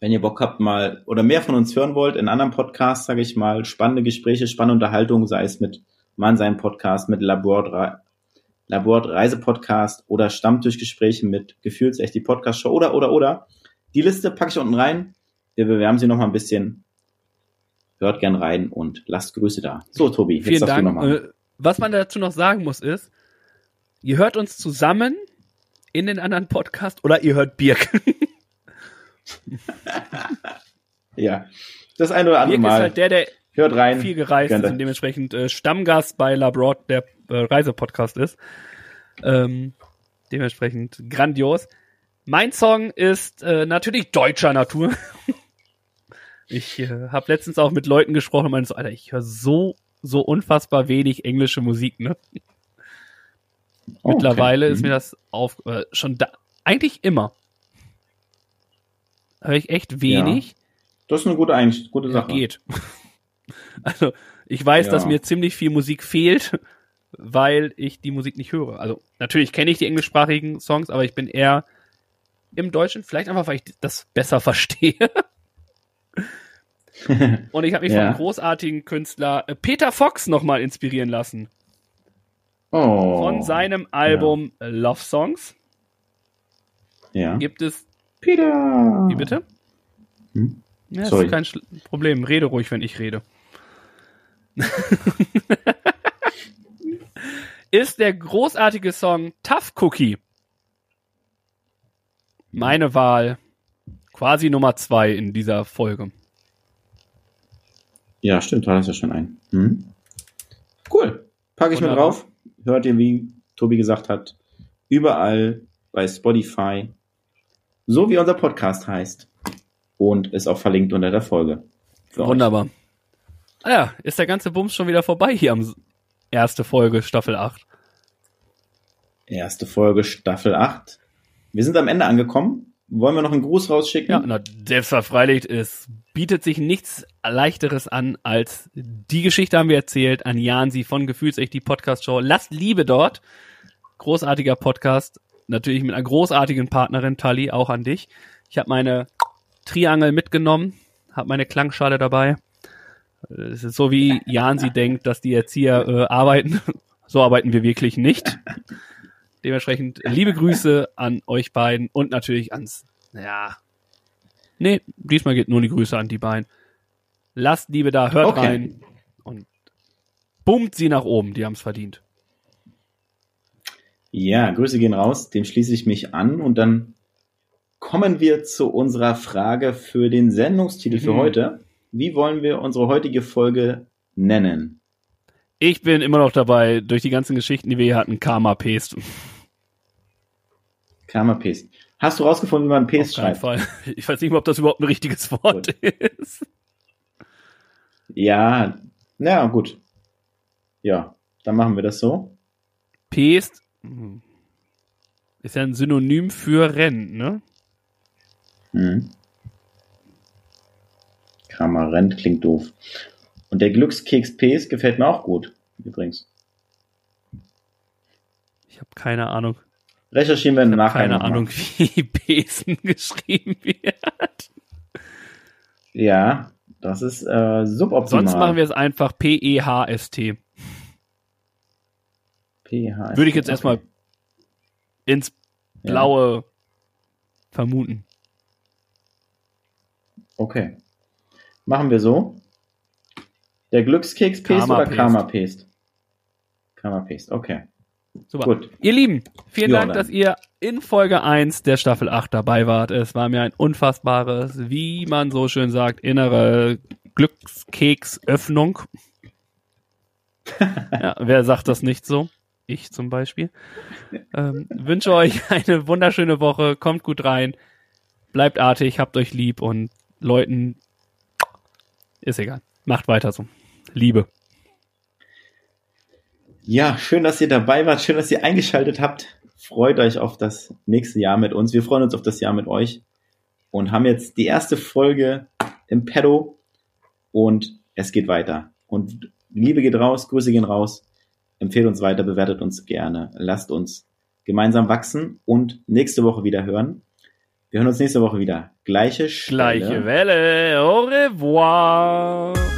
wenn ihr Bock habt, mal oder mehr von uns hören wollt, in anderen Podcasts, sage ich mal, spannende Gespräche, spannende Unterhaltung, sei es mit Mann sein Podcast, mit Labor, Labor Reise Podcast oder Stammtischgespräche mit Gefühlsecht die Podcast Show oder oder oder. Die Liste packe ich unten rein. Wir bewerben sie noch mal ein bisschen. Hört gern rein und lasst Grüße da. So, Tobi, jetzt Vielen darfst du noch Dank. mal. Äh, was man dazu noch sagen muss ist, ihr hört uns zusammen in den anderen Podcast oder ihr hört Birk. [LAUGHS] Ja, das ein oder andere Birk ist Mal. halt der, der Hört rein. viel gereist Gerne. ist und dementsprechend äh, Stammgast bei Labroad, der äh, Reisepodcast ist. Ähm, dementsprechend grandios. Mein Song ist äh, natürlich deutscher Natur. [LAUGHS] ich äh, habe letztens auch mit Leuten gesprochen und meinte so, Alter, ich höre so, so unfassbar wenig englische Musik, ne? Oh, okay. Mittlerweile ist Mhm. mir das auf äh, schon da eigentlich immer. Höre ich echt wenig. Das ist eine gute, Einst gute Ja, Sache. geht. [LAUGHS] Also, ich weiß, Ja. dass mir ziemlich viel Musik fehlt, [LAUGHS] weil ich die Musik nicht höre. Also, natürlich kenne ich die englischsprachigen Songs, aber ich bin eher im Deutschen, vielleicht einfach, weil ich das besser [LAUGHS] verstehe. Und ich habe mich Ja. vom großartigen Künstler äh, Peter Fox nochmal inspirieren lassen. Oh. Von seinem Album Love Songs Ja. gibt es, Peter. wie bitte? Hm? Ja, das Sorry. ist kein Schl- Problem. Rede ruhig, wenn ich rede. [LAUGHS] ist der großartige Song Tough Cookie. Meine Wahl. Quasi Nummer zwei in dieser Folge. Ja, stimmt, war das ja schon ein. Hm? Cool. Packe ich mit Wunderbar. drauf. Hört ihr, wie Tobi gesagt hat, überall bei Spotify, so wie unser Podcast heißt. Und ist auch verlinkt unter der Folge. Euch. Wunderbar. Ah ja, ist der ganze Bums schon wieder vorbei hier am erste Folge Staffel 8. Erste Folge, Staffel 8. Wir sind am Ende angekommen. Wollen wir noch einen Gruß rausschicken? Ja, na, selbstverfreilich, es bietet sich nichts leichteres an, als die Geschichte haben wir erzählt an Jansi von Gefühlsecht, die Podcast-Show. Lasst Liebe dort. Großartiger Podcast. Natürlich mit einer großartigen Partnerin, Tali, auch an dich. Ich habe meine Triangel mitgenommen, habe meine Klangschale dabei. Es ist so, wie Jansi denkt, dass die Erzieher äh, arbeiten. So arbeiten wir wirklich nicht. Dementsprechend liebe Grüße an euch beiden und natürlich ans, ja, nee, diesmal geht nur die Grüße an die beiden. Lasst Liebe da, hört Okay. rein und bummt sie nach oben, die haben's verdient. Ja, Grüße gehen raus. Dem schließe ich mich an und dann kommen wir zu unserer Frage für den Sendungstitel für Mhm. heute. Wie wollen wir unsere heutige Folge nennen? Ich bin immer noch dabei, durch die ganzen Geschichten, die wir hier hatten, Karma Paste. Karma Paste. Hast du rausgefunden, wie man Paste schreibt? Fall. Ich weiß nicht mal, ob das überhaupt ein richtiges Wort ist. Ja, na gut. Ja, dann machen wir das so. Paste hm, ist ja ein Synonym für Rennen, ne? Mhm. Karma rennt, klingt doof. Und der Glückskeks Paste gefällt mir auch gut, übrigens. Ich habe keine Ahnung. Recherchieren wir im Nachgang. Keine. Ahnung, [LAUGHS] wie Besen geschrieben wird. Ja, das ist äh, suboptimal. Sonst machen wir es einfach E P-E-H-S-T. PH. Würde ich jetzt erstmal Okay. ins Ja. Blaue vermuten. Okay. Machen wir so. Der Glückskeks Paste Karma oder Paste. Karma Paste? Karma Paste, okay. Super. Gut. Ihr Lieben, vielen Dank, dann. dass ihr in Folge 1 der Staffel 8 dabei wart. Es war mir ein unfassbares, wie man so schön sagt, innere Glückskeksöffnung. [LAUGHS] ja, wer sagt das nicht so? Ich zum Beispiel. Ähm, wünsche euch eine wunderschöne Woche. Kommt gut rein. Bleibt artig, habt euch lieb und Leuten ist egal. Macht weiter so. Liebe. Ja, schön, dass ihr dabei wart. Schön, dass ihr eingeschaltet habt. Freut euch auf das nächste Jahr mit uns. Wir freuen uns auf das Jahr mit euch und haben jetzt die erste Folge im Pedo und es geht weiter. Und Liebe geht raus, Grüße gehen raus. Empfehlt uns weiter, bewertet uns gerne. Lasst uns gemeinsam wachsen und nächste Woche wieder hören. Wir hören uns nächste Woche wieder. Gleiche Stelle. Gleiche Welle. Au revoir.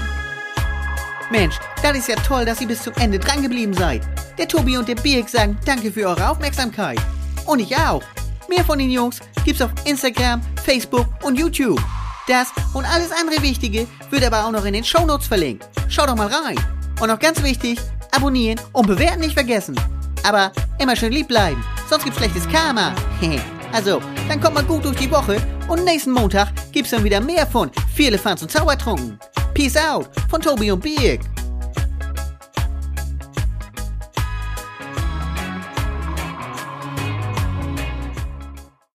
Mensch, das ist ja toll, dass ihr bis zum Ende dran geblieben seid. Der Tobi und der Birk sagen danke für eure Aufmerksamkeit. Und ich auch. Mehr von den Jungs gibt's auf Instagram, Facebook und YouTube. Das und alles andere Wichtige wird aber auch noch in den Shownotes verlinkt. Schaut doch mal rein. Und noch ganz wichtig, abonnieren und bewerten nicht vergessen. Aber immer schön lieb bleiben, sonst gibt's schlechtes Karma. [LAUGHS] also, dann kommt mal gut durch die Woche und nächsten Montag gibt's dann wieder mehr von Viele Fans und Zaubertrunken. Peace out von Tobi und Birk.